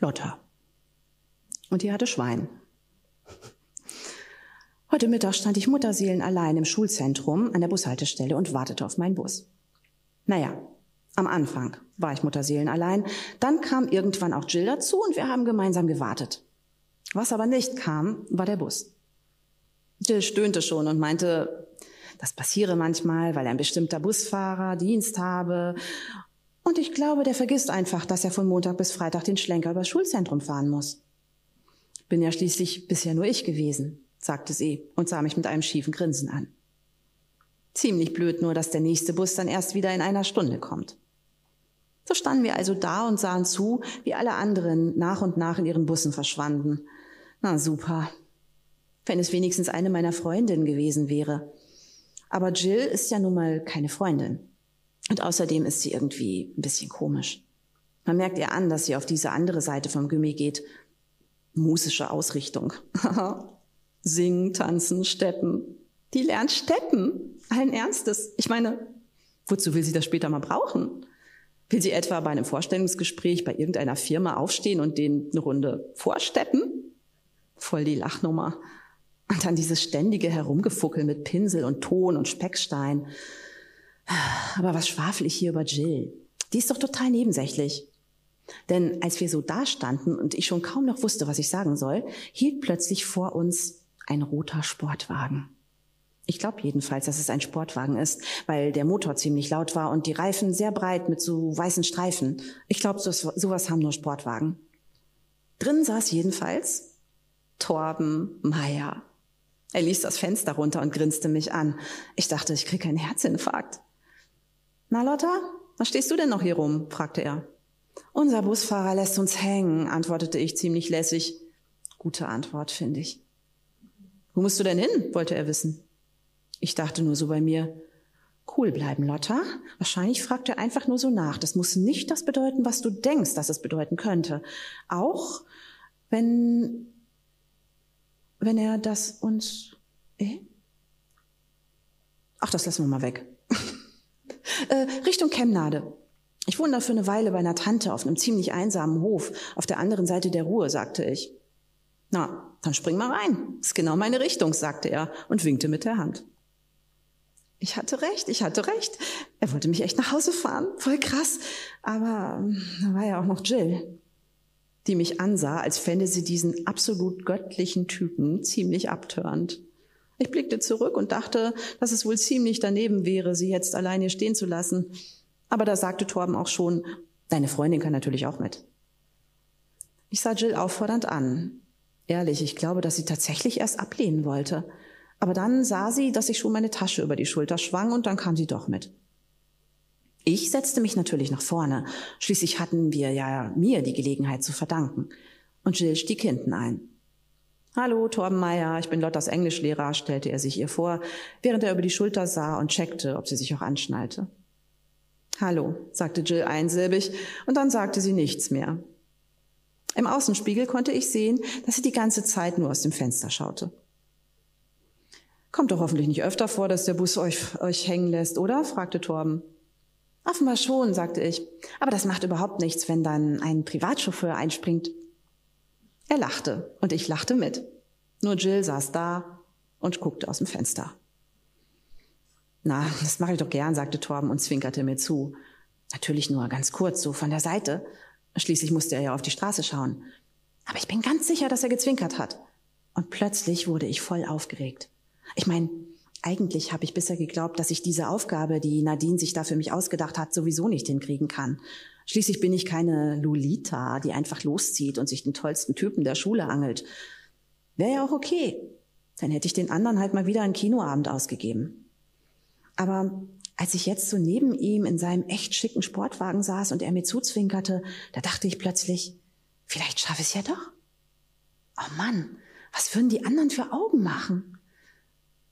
Lotta. Und die hatte Schwein. Heute Mittag stand ich Mutterseelen allein im Schulzentrum an der Bushaltestelle und wartete auf meinen Bus. Naja, am Anfang war ich Mutterseelen allein. Dann kam irgendwann auch Jill dazu und wir haben gemeinsam gewartet. Was aber nicht kam, war der Bus. Jill stöhnte schon und meinte, das passiere manchmal, weil ein bestimmter Busfahrer Dienst habe. Und ich glaube, der vergisst einfach, dass er von Montag bis Freitag den Schlenker übers Schulzentrum fahren muss. Bin ja schließlich bisher nur ich gewesen, sagte sie und sah mich mit einem schiefen Grinsen an. Ziemlich blöd nur, dass der nächste Bus dann erst wieder in einer Stunde kommt. So standen wir also da und sahen zu, wie alle anderen nach und nach in ihren Bussen verschwanden. Na super, wenn es wenigstens eine meiner Freundinnen gewesen wäre. Aber Jill ist ja nun mal keine Freundin. Und außerdem ist sie irgendwie ein bisschen komisch. Man merkt ihr an, dass sie auf diese andere Seite vom Gummi geht. Musische Ausrichtung. Singen, tanzen, steppen. Die lernt steppen. Allen Ernstes. Ich meine, wozu will sie das später mal brauchen? Will sie etwa bei einem Vorstellungsgespräch bei irgendeiner Firma aufstehen und denen eine Runde vorsteppen? Voll die Lachnummer. Und dann dieses ständige Herumgefuckel mit Pinsel und Ton und Speckstein. Aber was schwafel ich hier über Jill? Die ist doch total nebensächlich. Denn als wir so dastanden und ich schon kaum noch wusste, was ich sagen soll, hielt plötzlich vor uns ein roter Sportwagen. Ich glaube jedenfalls, dass es ein Sportwagen ist, weil der Motor ziemlich laut war und die Reifen sehr breit mit so weißen Streifen. Ich glaube, sowas haben nur Sportwagen. Drin saß jedenfalls Torben Meyer. Er ließ das Fenster runter und grinste mich an. Ich dachte, ich kriege einen Herzinfarkt. Na, Lotta, was stehst du denn noch hier rum? fragte er. Unser Busfahrer lässt uns hängen, antwortete ich ziemlich lässig. Gute Antwort, finde ich. Wo musst du denn hin? wollte er wissen. Ich dachte nur so bei mir, cool bleiben, Lotta. Wahrscheinlich fragt er einfach nur so nach. Das muss nicht das bedeuten, was du denkst, dass es bedeuten könnte. Auch wenn wenn er das uns... Eh? Ach, das lassen wir mal weg. äh, Richtung Chemnade. Ich wohne da für eine Weile bei einer Tante auf einem ziemlich einsamen Hof auf der anderen Seite der Ruhr, sagte ich. Na, dann spring mal rein. Ist genau meine Richtung, sagte er und winkte mit der Hand. Ich hatte recht, ich hatte recht. Er wollte mich echt nach Hause fahren. Voll krass. Aber ähm, da war ja auch noch Jill die mich ansah, als fände sie diesen absolut göttlichen Typen ziemlich abtörend. Ich blickte zurück und dachte, dass es wohl ziemlich daneben wäre, sie jetzt allein hier stehen zu lassen. Aber da sagte Torben auch schon, deine Freundin kann natürlich auch mit. Ich sah Jill auffordernd an. Ehrlich, ich glaube, dass sie tatsächlich erst ablehnen wollte. Aber dann sah sie, dass ich schon meine Tasche über die Schulter schwang und dann kam sie doch mit. Ich setzte mich natürlich nach vorne. Schließlich hatten wir ja mir die Gelegenheit zu verdanken. Und Jill stieg hinten ein. Hallo, Torben Meyer, ich bin Lottas Englischlehrer, stellte er sich ihr vor, während er über die Schulter sah und checkte, ob sie sich auch anschnallte. Hallo, sagte Jill einsilbig, und dann sagte sie nichts mehr. Im Außenspiegel konnte ich sehen, dass sie die ganze Zeit nur aus dem Fenster schaute. Kommt doch hoffentlich nicht öfter vor, dass der Bus euch, euch hängen lässt, oder? fragte Torben. Offenbar schon, sagte ich. Aber das macht überhaupt nichts, wenn dann ein Privatchauffeur einspringt. Er lachte und ich lachte mit. Nur Jill saß da und guckte aus dem Fenster. Na, das mache ich doch gern, sagte Torben und zwinkerte mir zu. Natürlich nur ganz kurz, so von der Seite. Schließlich musste er ja auf die Straße schauen. Aber ich bin ganz sicher, dass er gezwinkert hat. Und plötzlich wurde ich voll aufgeregt. Ich meine, eigentlich habe ich bisher geglaubt, dass ich diese Aufgabe, die Nadine sich da für mich ausgedacht hat, sowieso nicht hinkriegen kann. Schließlich bin ich keine Lolita, die einfach loszieht und sich den tollsten Typen der Schule angelt. Wäre ja auch okay. Dann hätte ich den anderen halt mal wieder einen Kinoabend ausgegeben. Aber als ich jetzt so neben ihm in seinem echt schicken Sportwagen saß und er mir zuzwinkerte, da dachte ich plötzlich, vielleicht schaffe ich es ja doch. Oh Mann, was würden die anderen für Augen machen?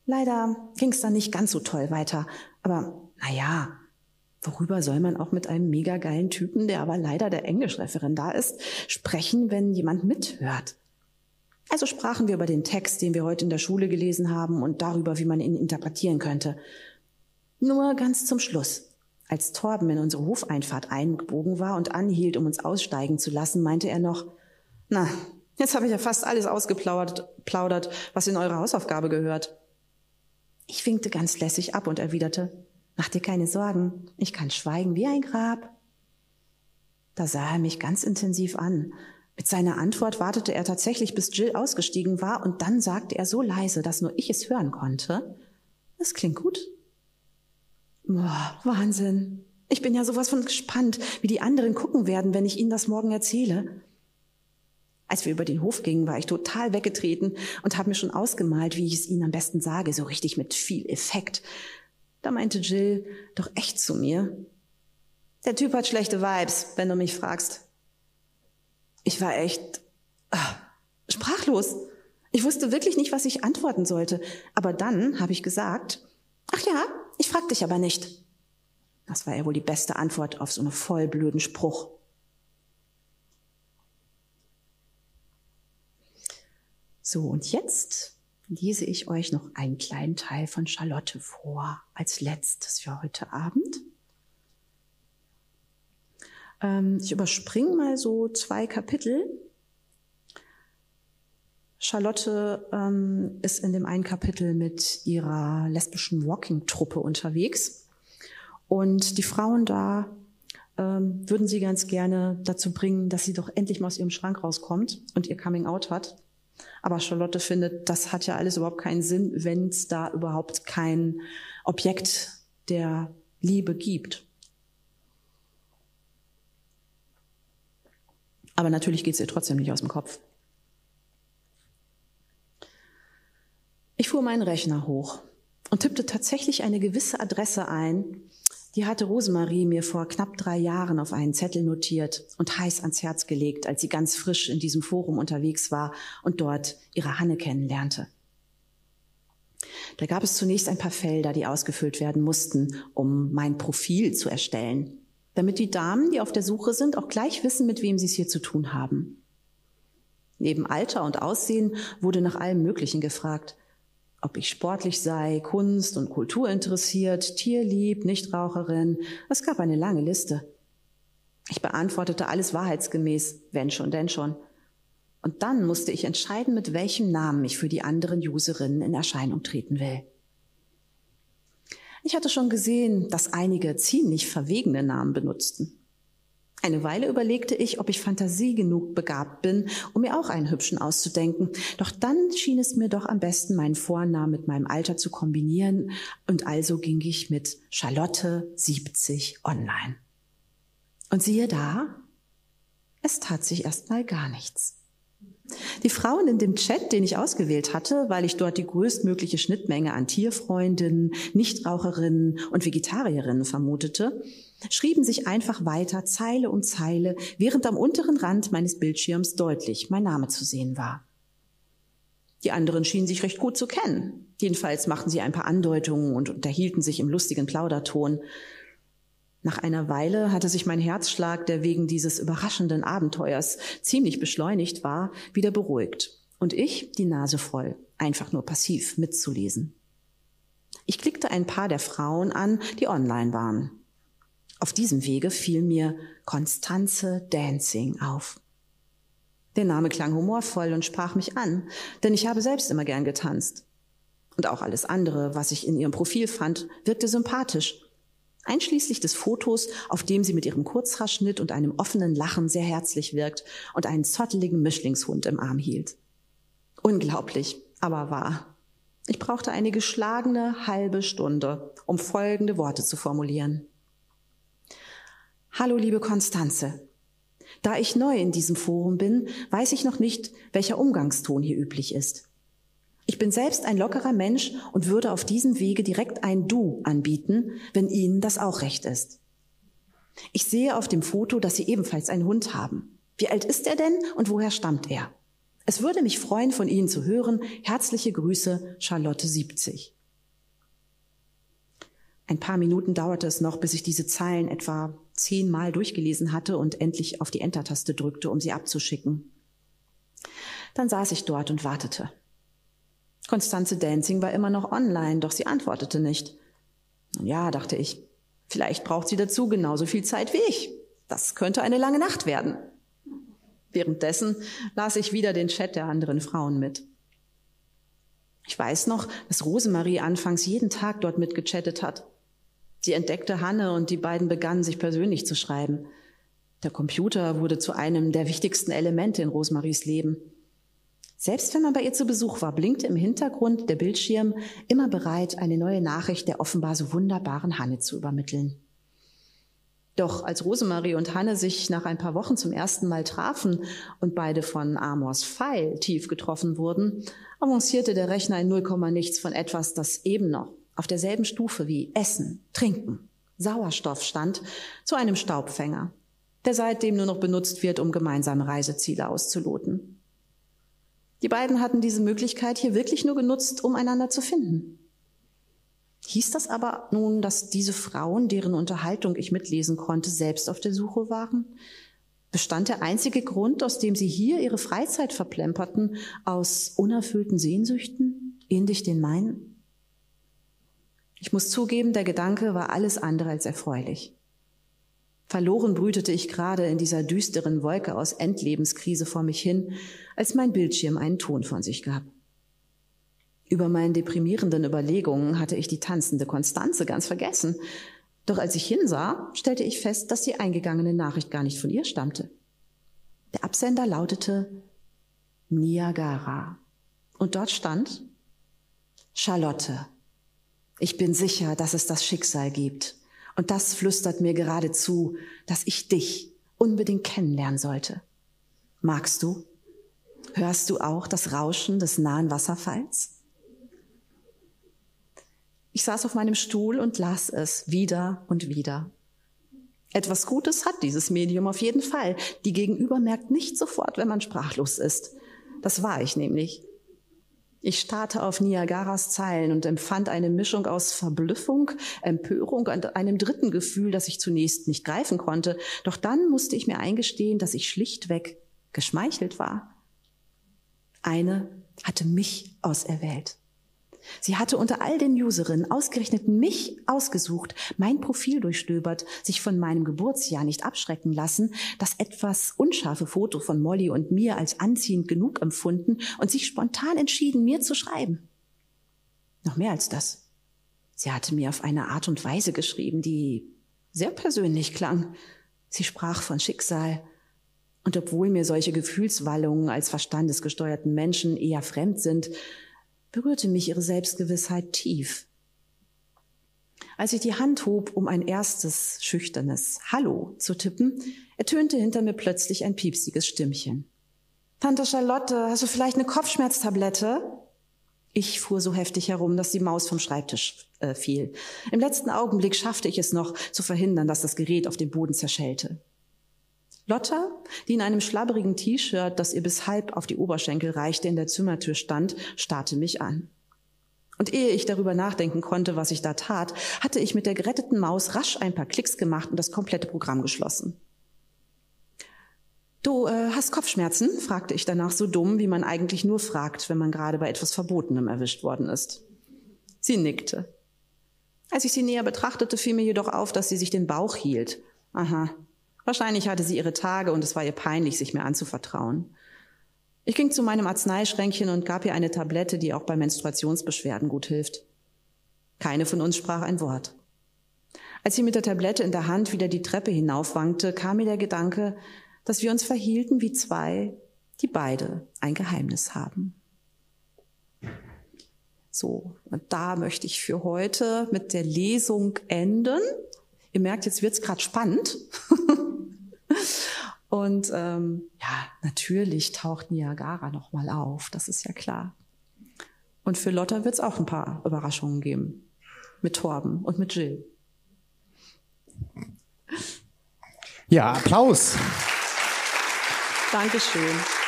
Leider ging es dann nicht ganz so toll weiter. Aber naja, worüber soll man auch mit einem mega geilen Typen, der aber leider der da ist, sprechen, wenn jemand mithört? Also sprachen wir über den Text, den wir heute in der Schule gelesen haben und darüber, wie man ihn interpretieren könnte. Nur ganz zum Schluss. Als Torben in unsere Hofeinfahrt eingebogen war und anhielt, um uns aussteigen zu lassen, meinte er noch, na, jetzt habe ich ja fast alles ausgeplaudert, plaudert, was in eure Hausaufgabe gehört. Ich winkte ganz lässig ab und erwiderte, mach dir keine Sorgen, ich kann schweigen wie ein Grab. Da sah er mich ganz intensiv an. Mit seiner Antwort wartete er tatsächlich, bis Jill ausgestiegen war, und dann sagte er so leise, dass nur ich es hören konnte. Das klingt gut. Boah, Wahnsinn. Ich bin ja sowas von gespannt, wie die anderen gucken werden, wenn ich ihnen das morgen erzähle. Als wir über den Hof gingen, war ich total weggetreten und habe mir schon ausgemalt, wie ich es ihnen am besten sage, so richtig mit viel Effekt. Da meinte Jill doch echt zu mir, der Typ hat schlechte Vibes, wenn du mich fragst. Ich war echt ah, sprachlos. Ich wusste wirklich nicht, was ich antworten sollte. Aber dann habe ich gesagt, ach ja, ich frag dich aber nicht. Das war ja wohl die beste Antwort auf so einen voll blöden Spruch. So, und jetzt lese ich euch noch einen kleinen Teil von Charlotte vor, als letztes für heute Abend. Ähm, ich überspringe mal so zwei Kapitel. Charlotte ähm, ist in dem einen Kapitel mit ihrer lesbischen Walking-Truppe unterwegs. Und die Frauen da ähm, würden sie ganz gerne dazu bringen, dass sie doch endlich mal aus ihrem Schrank rauskommt und ihr Coming Out hat. Aber Charlotte findet, das hat ja alles überhaupt keinen Sinn, wenn es da überhaupt kein Objekt der Liebe gibt. Aber natürlich geht es ihr trotzdem nicht aus dem Kopf. Ich fuhr meinen Rechner hoch und tippte tatsächlich eine gewisse Adresse ein, die hatte Rosemarie mir vor knapp drei Jahren auf einen Zettel notiert und heiß ans Herz gelegt, als sie ganz frisch in diesem Forum unterwegs war und dort ihre Hanne kennenlernte. Da gab es zunächst ein paar Felder, die ausgefüllt werden mussten, um mein Profil zu erstellen, damit die Damen, die auf der Suche sind, auch gleich wissen, mit wem sie es hier zu tun haben. Neben Alter und Aussehen wurde nach allem Möglichen gefragt ob ich sportlich sei, Kunst und Kultur interessiert, tierlieb, Nichtraucherin. Es gab eine lange Liste. Ich beantwortete alles wahrheitsgemäß, wenn schon, denn schon. Und dann musste ich entscheiden, mit welchem Namen ich für die anderen Userinnen in Erscheinung treten will. Ich hatte schon gesehen, dass einige ziemlich verwegene Namen benutzten. Eine Weile überlegte ich, ob ich Fantasie genug begabt bin, um mir auch einen hübschen auszudenken. Doch dann schien es mir doch am besten, meinen Vornamen mit meinem Alter zu kombinieren. Und also ging ich mit Charlotte 70 online. Und siehe da, es tat sich erstmal gar nichts. Die Frauen in dem Chat, den ich ausgewählt hatte, weil ich dort die größtmögliche Schnittmenge an Tierfreundinnen, Nichtraucherinnen und Vegetarierinnen vermutete, schrieben sich einfach weiter Zeile um Zeile, während am unteren Rand meines Bildschirms deutlich mein Name zu sehen war. Die anderen schienen sich recht gut zu kennen. Jedenfalls machten sie ein paar Andeutungen und unterhielten sich im lustigen Plauderton. Nach einer Weile hatte sich mein Herzschlag, der wegen dieses überraschenden Abenteuers ziemlich beschleunigt war, wieder beruhigt. Und ich die Nase voll, einfach nur passiv mitzulesen. Ich klickte ein paar der Frauen an, die online waren. Auf diesem Wege fiel mir Konstanze Dancing auf. Der Name klang humorvoll und sprach mich an, denn ich habe selbst immer gern getanzt. Und auch alles andere, was ich in ihrem Profil fand, wirkte sympathisch einschließlich des Fotos, auf dem sie mit ihrem Kurzhaarschnitt und einem offenen Lachen sehr herzlich wirkt und einen zotteligen Mischlingshund im Arm hielt. Unglaublich, aber wahr. Ich brauchte eine geschlagene halbe Stunde, um folgende Worte zu formulieren. Hallo, liebe Konstanze. Da ich neu in diesem Forum bin, weiß ich noch nicht, welcher Umgangston hier üblich ist. Ich bin selbst ein lockerer Mensch und würde auf diesem Wege direkt ein Du anbieten, wenn Ihnen das auch recht ist. Ich sehe auf dem Foto, dass Sie ebenfalls einen Hund haben. Wie alt ist er denn und woher stammt er? Es würde mich freuen, von Ihnen zu hören. Herzliche Grüße, Charlotte 70. Ein paar Minuten dauerte es noch, bis ich diese Zeilen etwa zehnmal durchgelesen hatte und endlich auf die Enter-Taste drückte, um sie abzuschicken. Dann saß ich dort und wartete. Konstanze Dancing war immer noch online, doch sie antwortete nicht. Ja, dachte ich, vielleicht braucht sie dazu genauso viel Zeit wie ich. Das könnte eine lange Nacht werden. Währenddessen las ich wieder den Chat der anderen Frauen mit. Ich weiß noch, dass Rosemarie anfangs jeden Tag dort mitgechattet hat. Sie entdeckte Hanne und die beiden begannen sich persönlich zu schreiben. Der Computer wurde zu einem der wichtigsten Elemente in Rosemaries Leben. Selbst wenn man bei ihr zu Besuch war, blinkte im Hintergrund der Bildschirm immer bereit, eine neue Nachricht der offenbar so wunderbaren Hanne zu übermitteln. Doch als Rosemarie und Hanne sich nach ein paar Wochen zum ersten Mal trafen und beide von Amors Pfeil tief getroffen wurden, avancierte der Rechner in null nichts von etwas, das eben noch auf derselben Stufe wie Essen, Trinken, Sauerstoff stand, zu einem Staubfänger, der seitdem nur noch benutzt wird, um gemeinsame Reiseziele auszuloten. Die beiden hatten diese Möglichkeit hier wirklich nur genutzt, um einander zu finden. Hieß das aber nun, dass diese Frauen, deren Unterhaltung ich mitlesen konnte, selbst auf der Suche waren? Bestand der einzige Grund, aus dem sie hier ihre Freizeit verplemperten, aus unerfüllten Sehnsüchten, ähnlich den meinen? Ich muss zugeben, der Gedanke war alles andere als erfreulich. Verloren brütete ich gerade in dieser düsteren Wolke aus Endlebenskrise vor mich hin, als mein Bildschirm einen Ton von sich gab. Über meinen deprimierenden Überlegungen hatte ich die tanzende Konstanze ganz vergessen. Doch als ich hinsah, stellte ich fest, dass die eingegangene Nachricht gar nicht von ihr stammte. Der Absender lautete Niagara. Und dort stand Charlotte. Ich bin sicher, dass es das Schicksal gibt. Und das flüstert mir gerade zu, dass ich dich unbedingt kennenlernen sollte. Magst du? Hörst du auch das Rauschen des nahen Wasserfalls? Ich saß auf meinem Stuhl und las es wieder und wieder. Etwas Gutes hat dieses Medium auf jeden Fall. Die Gegenüber merkt nicht sofort, wenn man sprachlos ist. Das war ich nämlich. Ich starrte auf Niagaras Zeilen und empfand eine Mischung aus Verblüffung, Empörung und einem dritten Gefühl, das ich zunächst nicht greifen konnte. Doch dann musste ich mir eingestehen, dass ich schlichtweg geschmeichelt war. Eine hatte mich auserwählt. Sie hatte unter all den Userinnen ausgerechnet mich ausgesucht, mein Profil durchstöbert, sich von meinem Geburtsjahr nicht abschrecken lassen, das etwas unscharfe Foto von Molly und mir als anziehend genug empfunden und sich spontan entschieden, mir zu schreiben. Noch mehr als das. Sie hatte mir auf eine Art und Weise geschrieben, die sehr persönlich klang. Sie sprach von Schicksal, und obwohl mir solche Gefühlswallungen als verstandesgesteuerten Menschen eher fremd sind, berührte mich ihre Selbstgewissheit tief. Als ich die Hand hob, um ein erstes schüchternes Hallo zu tippen, ertönte hinter mir plötzlich ein piepsiges Stimmchen. Tante Charlotte, hast du vielleicht eine Kopfschmerztablette? Ich fuhr so heftig herum, dass die Maus vom Schreibtisch äh, fiel. Im letzten Augenblick schaffte ich es noch, zu verhindern, dass das Gerät auf dem Boden zerschellte. Lotta, die in einem schlabberigen T-Shirt, das ihr bis halb auf die Oberschenkel reichte, in der Zimmertür stand, starrte mich an. Und ehe ich darüber nachdenken konnte, was ich da tat, hatte ich mit der geretteten Maus rasch ein paar Klicks gemacht und das komplette Programm geschlossen. Du äh, hast Kopfschmerzen? fragte ich danach so dumm, wie man eigentlich nur fragt, wenn man gerade bei etwas Verbotenem erwischt worden ist. Sie nickte. Als ich sie näher betrachtete, fiel mir jedoch auf, dass sie sich den Bauch hielt. Aha, Wahrscheinlich hatte sie ihre Tage und es war ihr peinlich, sich mir anzuvertrauen. Ich ging zu meinem Arzneischränkchen und gab ihr eine Tablette, die auch bei Menstruationsbeschwerden gut hilft. Keine von uns sprach ein Wort. Als sie mit der Tablette in der Hand wieder die Treppe hinaufwankte, kam mir der Gedanke, dass wir uns verhielten wie zwei, die beide ein Geheimnis haben. So, und da möchte ich für heute mit der Lesung enden. Ihr merkt, jetzt wird's gerade spannend. und ähm, ja, natürlich taucht Niagara nochmal auf, das ist ja klar. Und für Lotta wird's auch ein paar Überraschungen geben. Mit Torben und mit Jill. Ja, Applaus. Dankeschön.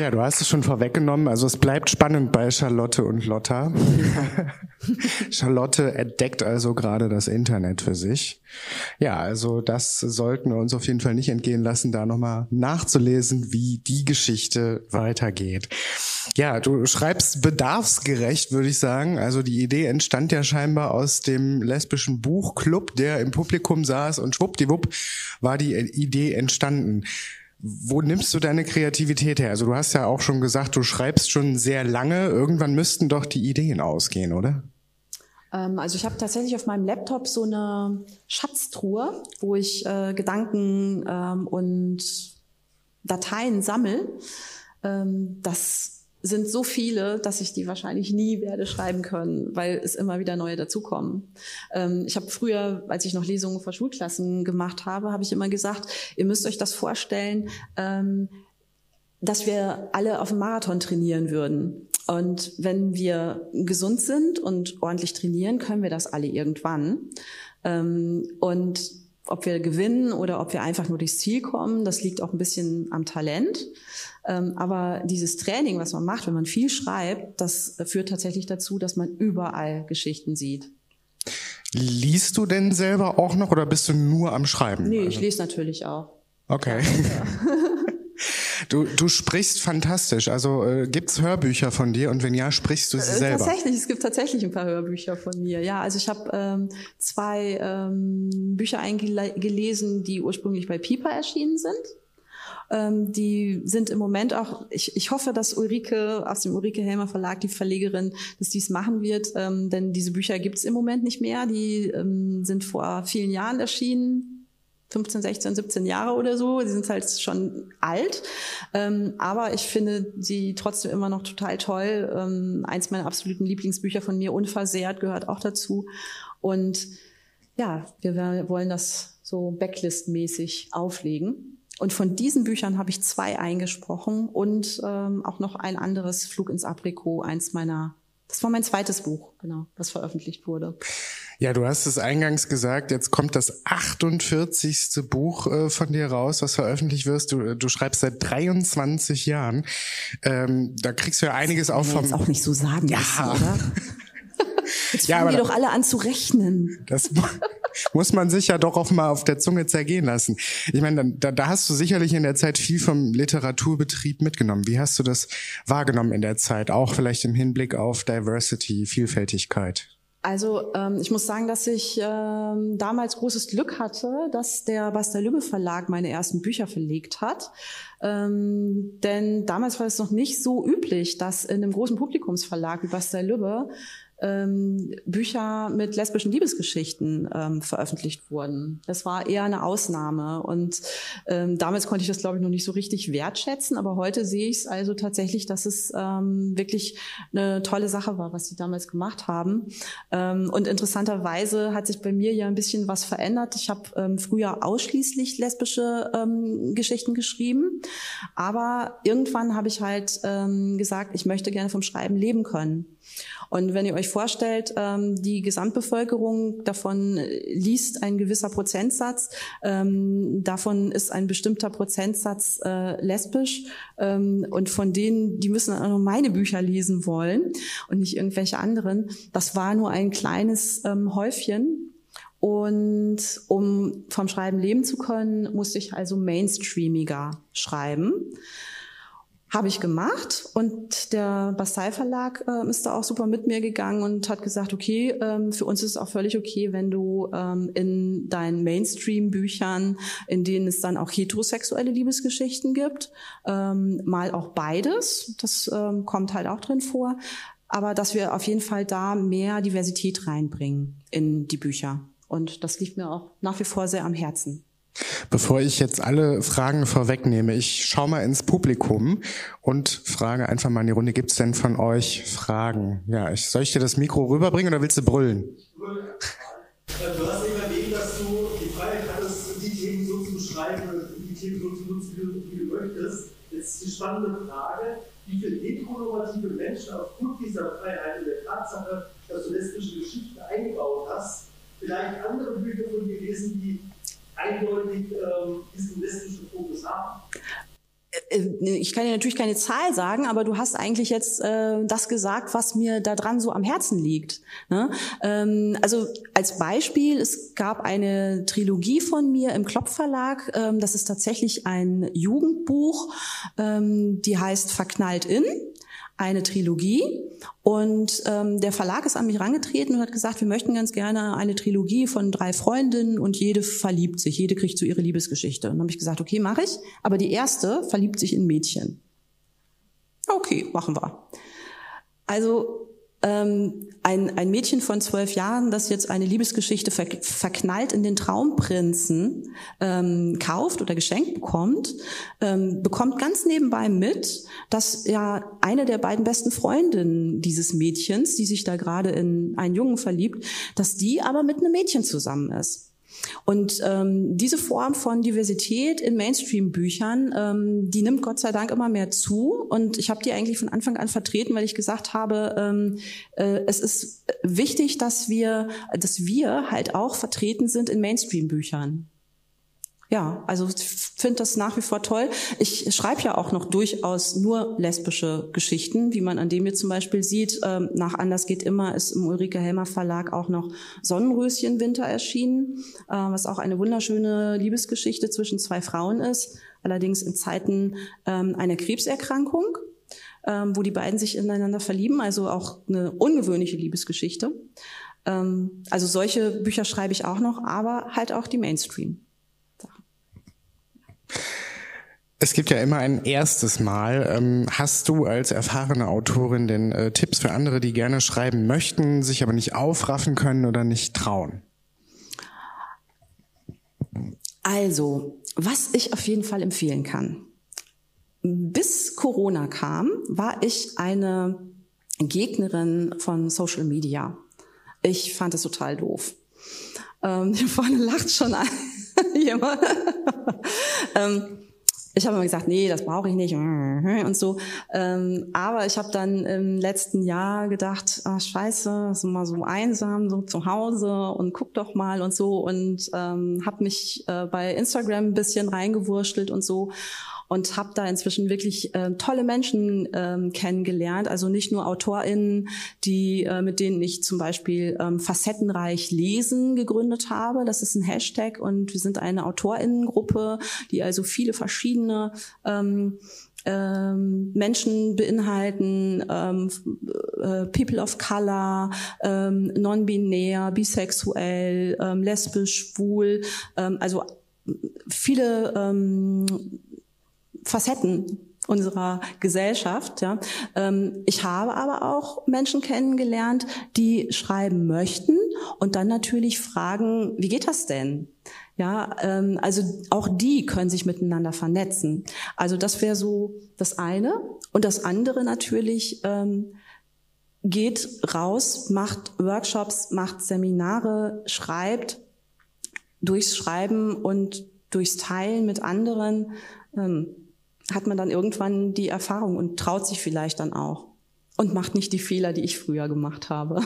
Ja, du hast es schon vorweggenommen. Also es bleibt spannend bei Charlotte und Lotta. Charlotte entdeckt also gerade das Internet für sich. Ja, also das sollten wir uns auf jeden Fall nicht entgehen lassen, da nochmal nachzulesen, wie die Geschichte weitergeht. Ja, du schreibst bedarfsgerecht, würde ich sagen. Also die Idee entstand ja scheinbar aus dem lesbischen Buchclub, der im Publikum saß und schwuppdiwupp war die Idee entstanden. Wo nimmst du deine Kreativität her? Also du hast ja auch schon gesagt, du schreibst schon sehr lange. Irgendwann müssten doch die Ideen ausgehen, oder? Ähm, also ich habe tatsächlich auf meinem Laptop so eine Schatztruhe, wo ich äh, Gedanken ähm, und Dateien sammel. Ähm, das sind so viele, dass ich die wahrscheinlich nie werde schreiben können, weil es immer wieder neue dazukommen. Ähm, ich habe früher, als ich noch Lesungen vor Schulklassen gemacht habe, habe ich immer gesagt, ihr müsst euch das vorstellen, ähm, dass wir alle auf dem Marathon trainieren würden. Und wenn wir gesund sind und ordentlich trainieren, können wir das alle irgendwann. Ähm, und ob wir gewinnen oder ob wir einfach nur durchs Ziel kommen, das liegt auch ein bisschen am Talent. Ähm, aber dieses Training, was man macht, wenn man viel schreibt, das führt tatsächlich dazu, dass man überall Geschichten sieht. Liest du denn selber auch noch oder bist du nur am Schreiben? Nee, ich also lese natürlich auch. Okay. Ja. Du, du sprichst fantastisch. Also äh, gibt's Hörbücher von dir und wenn ja, sprichst du sie äh, selber? Tatsächlich, es gibt tatsächlich ein paar Hörbücher von mir. Ja, also ich habe ähm, zwei ähm, Bücher eingelesen, die ursprünglich bei Piper erschienen sind. Ähm, die sind im Moment auch, ich, ich hoffe, dass Ulrike aus dem Ulrike Helmer Verlag, die Verlegerin, dass dies machen wird, ähm, denn diese Bücher gibt's im Moment nicht mehr. Die ähm, sind vor vielen Jahren erschienen, 15, 16, 17 Jahre oder so. Sie sind halt schon alt. Ähm, aber ich finde sie trotzdem immer noch total toll. Ähm, eins meiner absoluten Lieblingsbücher von mir, Unversehrt, gehört auch dazu. Und ja, wir wollen das so Backlist-mäßig auflegen. Und von diesen Büchern habe ich zwei eingesprochen und ähm, auch noch ein anderes Flug ins Aprikot, eins meiner, das war mein zweites Buch, genau, das veröffentlicht wurde. Ja, du hast es eingangs gesagt, jetzt kommt das 48. Buch äh, von dir raus, was veröffentlicht wirst. Du, du schreibst seit 23 Jahren. Ähm, da kriegst du ja einiges auch vom... Jetzt auch nicht so sagen ja. Müssen, oder? Jetzt fangen ja, die doch alle an zu rechnen. Das muss man sich ja doch auch mal auf der Zunge zergehen lassen. Ich meine, da, da hast du sicherlich in der Zeit viel vom Literaturbetrieb mitgenommen. Wie hast du das wahrgenommen in der Zeit? Auch vielleicht im Hinblick auf Diversity, Vielfältigkeit? Also ähm, ich muss sagen, dass ich ähm, damals großes Glück hatte, dass der Bastel Lübbe Verlag meine ersten Bücher verlegt hat. Ähm, denn damals war es noch nicht so üblich, dass in einem großen Publikumsverlag wie Bastel Lübbe ähm, Bücher mit lesbischen Liebesgeschichten ähm, veröffentlicht wurden. Das war eher eine Ausnahme und ähm, damals konnte ich das, glaube ich, noch nicht so richtig wertschätzen, aber heute sehe ich es also tatsächlich, dass es ähm, wirklich eine tolle Sache war, was sie damals gemacht haben. Ähm, und interessanterweise hat sich bei mir ja ein bisschen was verändert. Ich habe ähm, früher ausschließlich lesbische ähm, Geschichten geschrieben, aber irgendwann habe ich halt ähm, gesagt, ich möchte gerne vom Schreiben leben können. Und wenn ihr euch vorstellt, ähm, die Gesamtbevölkerung davon liest ein gewisser Prozentsatz, ähm, davon ist ein bestimmter Prozentsatz äh, lesbisch ähm, und von denen, die müssen auch noch meine Bücher lesen wollen und nicht irgendwelche anderen. Das war nur ein kleines Häufchen. Und um vom Schreiben leben zu können, musste ich also mainstreamiger schreiben. Habe ich gemacht und der Bastei Verlag äh, ist da auch super mit mir gegangen und hat gesagt, okay, ähm, für uns ist es auch völlig okay, wenn du ähm, in deinen Mainstream-Büchern, in denen es dann auch heterosexuelle Liebesgeschichten gibt, ähm, mal auch beides, das ähm, kommt halt auch drin vor, aber dass wir auf jeden Fall da mehr Diversität reinbringen in die Bücher. Und das liegt mir auch nach wie vor sehr am Herzen. Bevor ich jetzt alle Fragen vorwegnehme, ich schaue mal ins Publikum und frage einfach mal in die Runde, gibt es denn von euch Fragen? Ja, ich, soll ich dir das Mikro rüberbringen oder willst du brüllen? Du hast eben erwähnt, dass du die Freiheit hattest, die Themen so zu beschreiben, die Themen so zu nutzen, wie du möchtest. Jetzt ist die spannende Frage, wie viele heteronormative Menschen aufgrund dieser Freiheit und der Tatsache, dass du lesbische Geschichten eingebaut hast, vielleicht andere Bücher von dir lesen, die eindeutig ähm, diesen lesbischen Fokus haben? Äh, äh, ich kann dir natürlich keine Zahl sagen, aber du hast eigentlich jetzt äh, das gesagt, was mir da dran so am Herzen liegt. Ne? Ähm, also als Beispiel, es gab eine Trilogie von mir im Klopp Verlag. Ähm, das ist tatsächlich ein Jugendbuch, ähm, die heißt Verknallt in eine Trilogie und ähm, der Verlag ist an mich rangetreten und hat gesagt, wir möchten ganz gerne eine Trilogie von drei Freundinnen und jede verliebt sich, jede kriegt so ihre Liebesgeschichte. Und dann habe ich gesagt, okay, mache ich, aber die erste verliebt sich in Mädchen. Okay, machen wir. Also ähm, ein, ein Mädchen von zwölf Jahren, das jetzt eine Liebesgeschichte ver verknallt in den Traumprinzen ähm, kauft oder geschenkt bekommt, ähm, bekommt ganz nebenbei mit, dass ja eine der beiden besten Freundinnen dieses Mädchens, die sich da gerade in einen Jungen verliebt, dass die aber mit einem Mädchen zusammen ist. Und ähm, diese Form von Diversität in Mainstream-Büchern, ähm, die nimmt Gott sei Dank immer mehr zu. Und ich habe die eigentlich von Anfang an vertreten, weil ich gesagt habe, ähm, äh, es ist wichtig, dass wir, dass wir halt auch vertreten sind in Mainstream-Büchern ja, also ich finde das nach wie vor toll. Ich schreibe ja auch noch durchaus nur lesbische Geschichten, wie man an dem hier zum Beispiel sieht. Ähm, nach Anders geht immer ist im Ulrike Helmer Verlag auch noch Sonnenröschen Winter erschienen, äh, was auch eine wunderschöne Liebesgeschichte zwischen zwei Frauen ist, allerdings in Zeiten ähm, einer Krebserkrankung. Ähm, wo die beiden sich ineinander verlieben, also auch eine ungewöhnliche Liebesgeschichte. Ähm, also solche Bücher schreibe ich auch noch, aber halt auch die Mainstream. Es gibt ja immer ein erstes Mal. Ähm, hast du als erfahrene Autorin denn äh, Tipps für andere, die gerne schreiben möchten, sich aber nicht aufraffen können oder nicht trauen? Also, was ich auf jeden Fall empfehlen kann. Bis Corona kam, war ich eine Gegnerin von Social Media. Ich fand es total doof. Ähm, hier vorne lacht schon jemand. ähm, ich habe immer gesagt, nee, das brauche ich nicht. Und so. Ähm, aber ich habe dann im letzten Jahr gedacht, ach scheiße, ist immer so einsam, so zu Hause und guck doch mal und so. Und ähm, habe mich äh, bei Instagram ein bisschen reingewurschtelt und so und habe da inzwischen wirklich äh, tolle Menschen ähm, kennengelernt. Also nicht nur AutorInnen, die äh, mit denen ich zum Beispiel ähm, facettenreich lesen gegründet habe. Das ist ein Hashtag und wir sind eine AutorInnengruppe, die also viele verschiedene ähm, ähm, Menschen beinhalten, ähm, äh, People of Color, ähm, non-binär, bisexuell, ähm, lesbisch, schwul, ähm, also viele ähm, Facetten unserer Gesellschaft. Ja. Ähm, ich habe aber auch Menschen kennengelernt, die schreiben möchten und dann natürlich fragen, wie geht das denn? Ja, ähm, also auch die können sich miteinander vernetzen. Also das wäre so das eine. Und das andere natürlich, ähm, geht raus, macht Workshops, macht Seminare, schreibt durchs Schreiben und durchs Teilen mit anderen hat man dann irgendwann die Erfahrung und traut sich vielleicht dann auch und macht nicht die Fehler, die ich früher gemacht habe.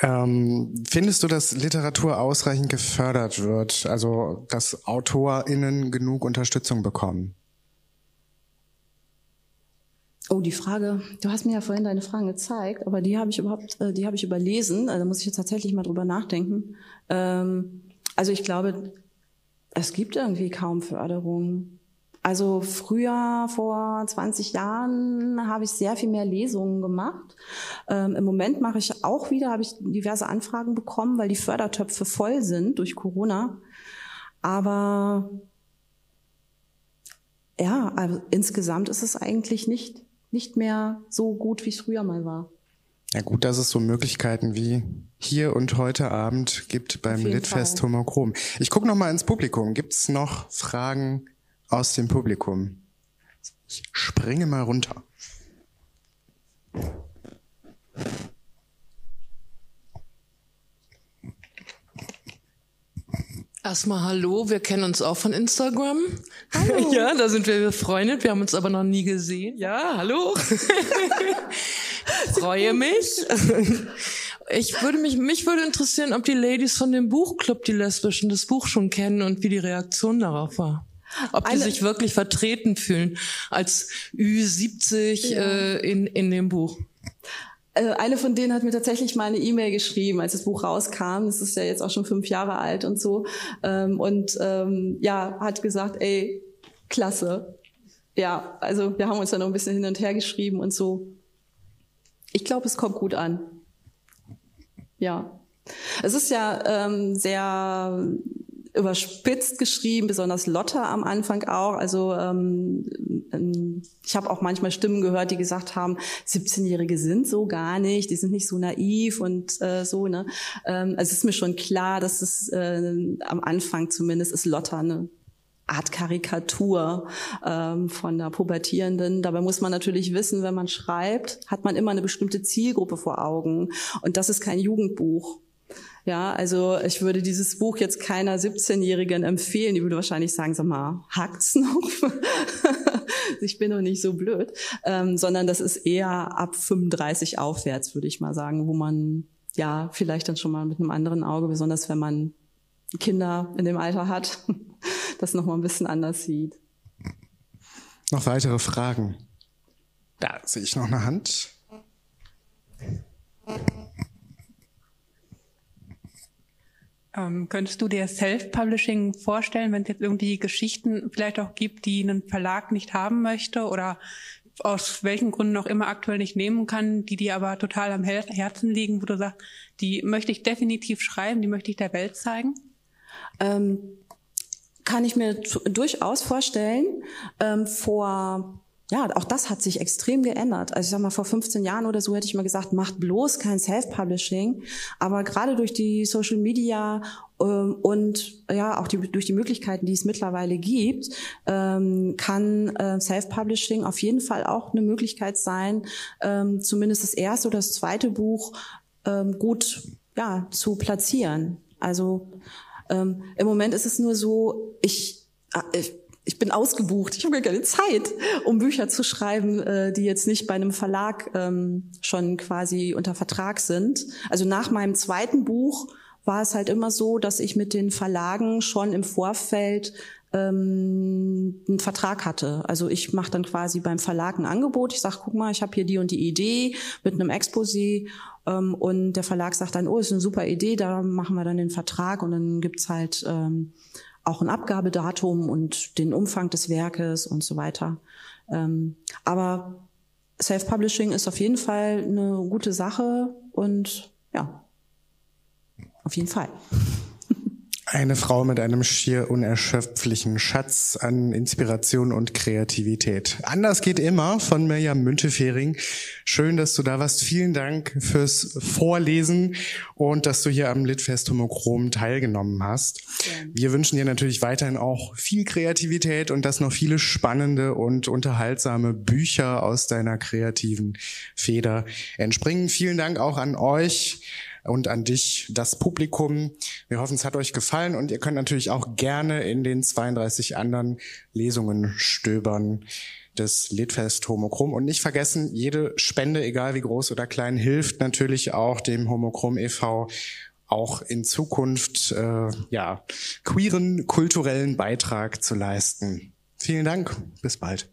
Ähm, findest du, dass Literatur ausreichend gefördert wird, also dass AutorInnen genug Unterstützung bekommen? Oh, die Frage, du hast mir ja vorhin deine Fragen gezeigt, aber die habe ich überhaupt, äh, die habe ich überlesen, also da muss ich jetzt tatsächlich mal drüber nachdenken. Ähm, also ich glaube, es gibt irgendwie kaum Förderung. Also früher, vor 20 Jahren, habe ich sehr viel mehr Lesungen gemacht. Ähm, Im Moment mache ich auch wieder, habe ich diverse Anfragen bekommen, weil die Fördertöpfe voll sind durch Corona. Aber ja, also insgesamt ist es eigentlich nicht, nicht mehr so gut, wie es früher mal war. Ja gut, dass es so Möglichkeiten wie hier und heute Abend gibt beim Litfest Homochrom. Ich gucke noch mal ins Publikum. Gibt es noch Fragen aus dem Publikum? Ich springe mal runter. Erstmal hallo, wir kennen uns auch von Instagram. Hallo. Ja, da sind wir befreundet, wir haben uns aber noch nie gesehen. Ja, hallo. Freue mich. Ich würde mich, mich würde interessieren, ob die Ladies von dem Buchclub, die Lesbischen, das Buch schon kennen und wie die Reaktion darauf war. Ob die Eine, sich wirklich vertreten fühlen als Ü70 ja. äh, in, in dem Buch. Also eine von denen hat mir tatsächlich mal eine E-Mail geschrieben, als das Buch rauskam. Das ist ja jetzt auch schon fünf Jahre alt und so. Ähm, und ähm, ja, hat gesagt, ey, klasse. Ja, also wir haben uns dann noch ein bisschen hin und her geschrieben und so. Ich glaube, es kommt gut an. Ja. Es ist ja ähm, sehr überspitzt geschrieben, besonders Lotta am Anfang auch. Also ähm, ähm ich habe auch manchmal Stimmen gehört, die gesagt haben, 17-Jährige sind so gar nicht, die sind nicht so naiv und äh, so. Ne? Ähm, also es ist mir schon klar, dass es äh, am Anfang zumindest ist Lotta eine Art Karikatur ähm, von der Pubertierenden. Dabei muss man natürlich wissen, wenn man schreibt, hat man immer eine bestimmte Zielgruppe vor Augen. Und das ist kein Jugendbuch. Ja, also ich würde dieses Buch jetzt keiner 17-Jährigen empfehlen. Die würde wahrscheinlich sagen, sag mal, hackt's noch? ich bin doch nicht so blöd. Ähm, sondern das ist eher ab 35 aufwärts, würde ich mal sagen, wo man ja vielleicht dann schon mal mit einem anderen Auge, besonders wenn man Kinder in dem Alter hat, das nochmal ein bisschen anders sieht. Noch weitere Fragen? Da sehe ich noch eine Hand. Ähm, könntest du dir Self-Publishing vorstellen, wenn es jetzt irgendwie Geschichten vielleicht auch gibt, die einen Verlag nicht haben möchte oder aus welchen Gründen auch immer aktuell nicht nehmen kann, die dir aber total am Herzen liegen, wo du sagst, die möchte ich definitiv schreiben, die möchte ich der Welt zeigen? Ähm, kann ich mir durchaus vorstellen. Ähm, vor ja, auch das hat sich extrem geändert. Also ich sag mal, vor 15 Jahren oder so hätte ich mal gesagt, macht bloß kein Self-Publishing. Aber gerade durch die Social Media ähm, und ja auch die, durch die Möglichkeiten, die es mittlerweile gibt, ähm, kann äh, Self-Publishing auf jeden Fall auch eine Möglichkeit sein, ähm, zumindest das erste oder das zweite Buch ähm, gut ja zu platzieren. Also ähm, im Moment ist es nur so, ich, äh, ich ich bin ausgebucht, ich habe gar keine Zeit, um Bücher zu schreiben, äh, die jetzt nicht bei einem Verlag ähm, schon quasi unter Vertrag sind. Also nach meinem zweiten Buch war es halt immer so, dass ich mit den Verlagen schon im Vorfeld ähm, einen Vertrag hatte. Also ich mache dann quasi beim Verlag ein Angebot. Ich sage, guck mal, ich habe hier die und die Idee mit einem Exposé ähm, und der Verlag sagt dann, oh, ist eine super Idee, da machen wir dann den Vertrag und dann gibt's halt ähm, auch ein Abgabedatum und den Umfang des Werkes und so weiter. Ähm, aber Self-Publishing ist auf jeden Fall eine gute Sache und ja, auf jeden Fall. Eine Frau mit einem schier unerschöpflichen Schatz an Inspiration und Kreativität. Anders geht immer von Mirjam Müntefering. Schön, dass du da warst. Vielen Dank fürs Vorlesen und dass du hier am Litfest Homochrom teilgenommen hast. Wir wünschen dir natürlich weiterhin auch viel Kreativität und dass noch viele spannende und unterhaltsame Bücher aus deiner kreativen Feder entspringen. Vielen Dank auch an euch und an dich, das Publikum. Wir hoffen, es hat euch gefallen und ihr könnt natürlich auch gerne in den 32 anderen Lesungen stöbern des Litfest Homochrom. Und nicht vergessen, jede Spende, egal wie groß oder klein, hilft natürlich auch dem Homochrom e.V., auch in Zukunft äh, ja, queeren kulturellen Beitrag zu leisten. Vielen Dank, bis bald.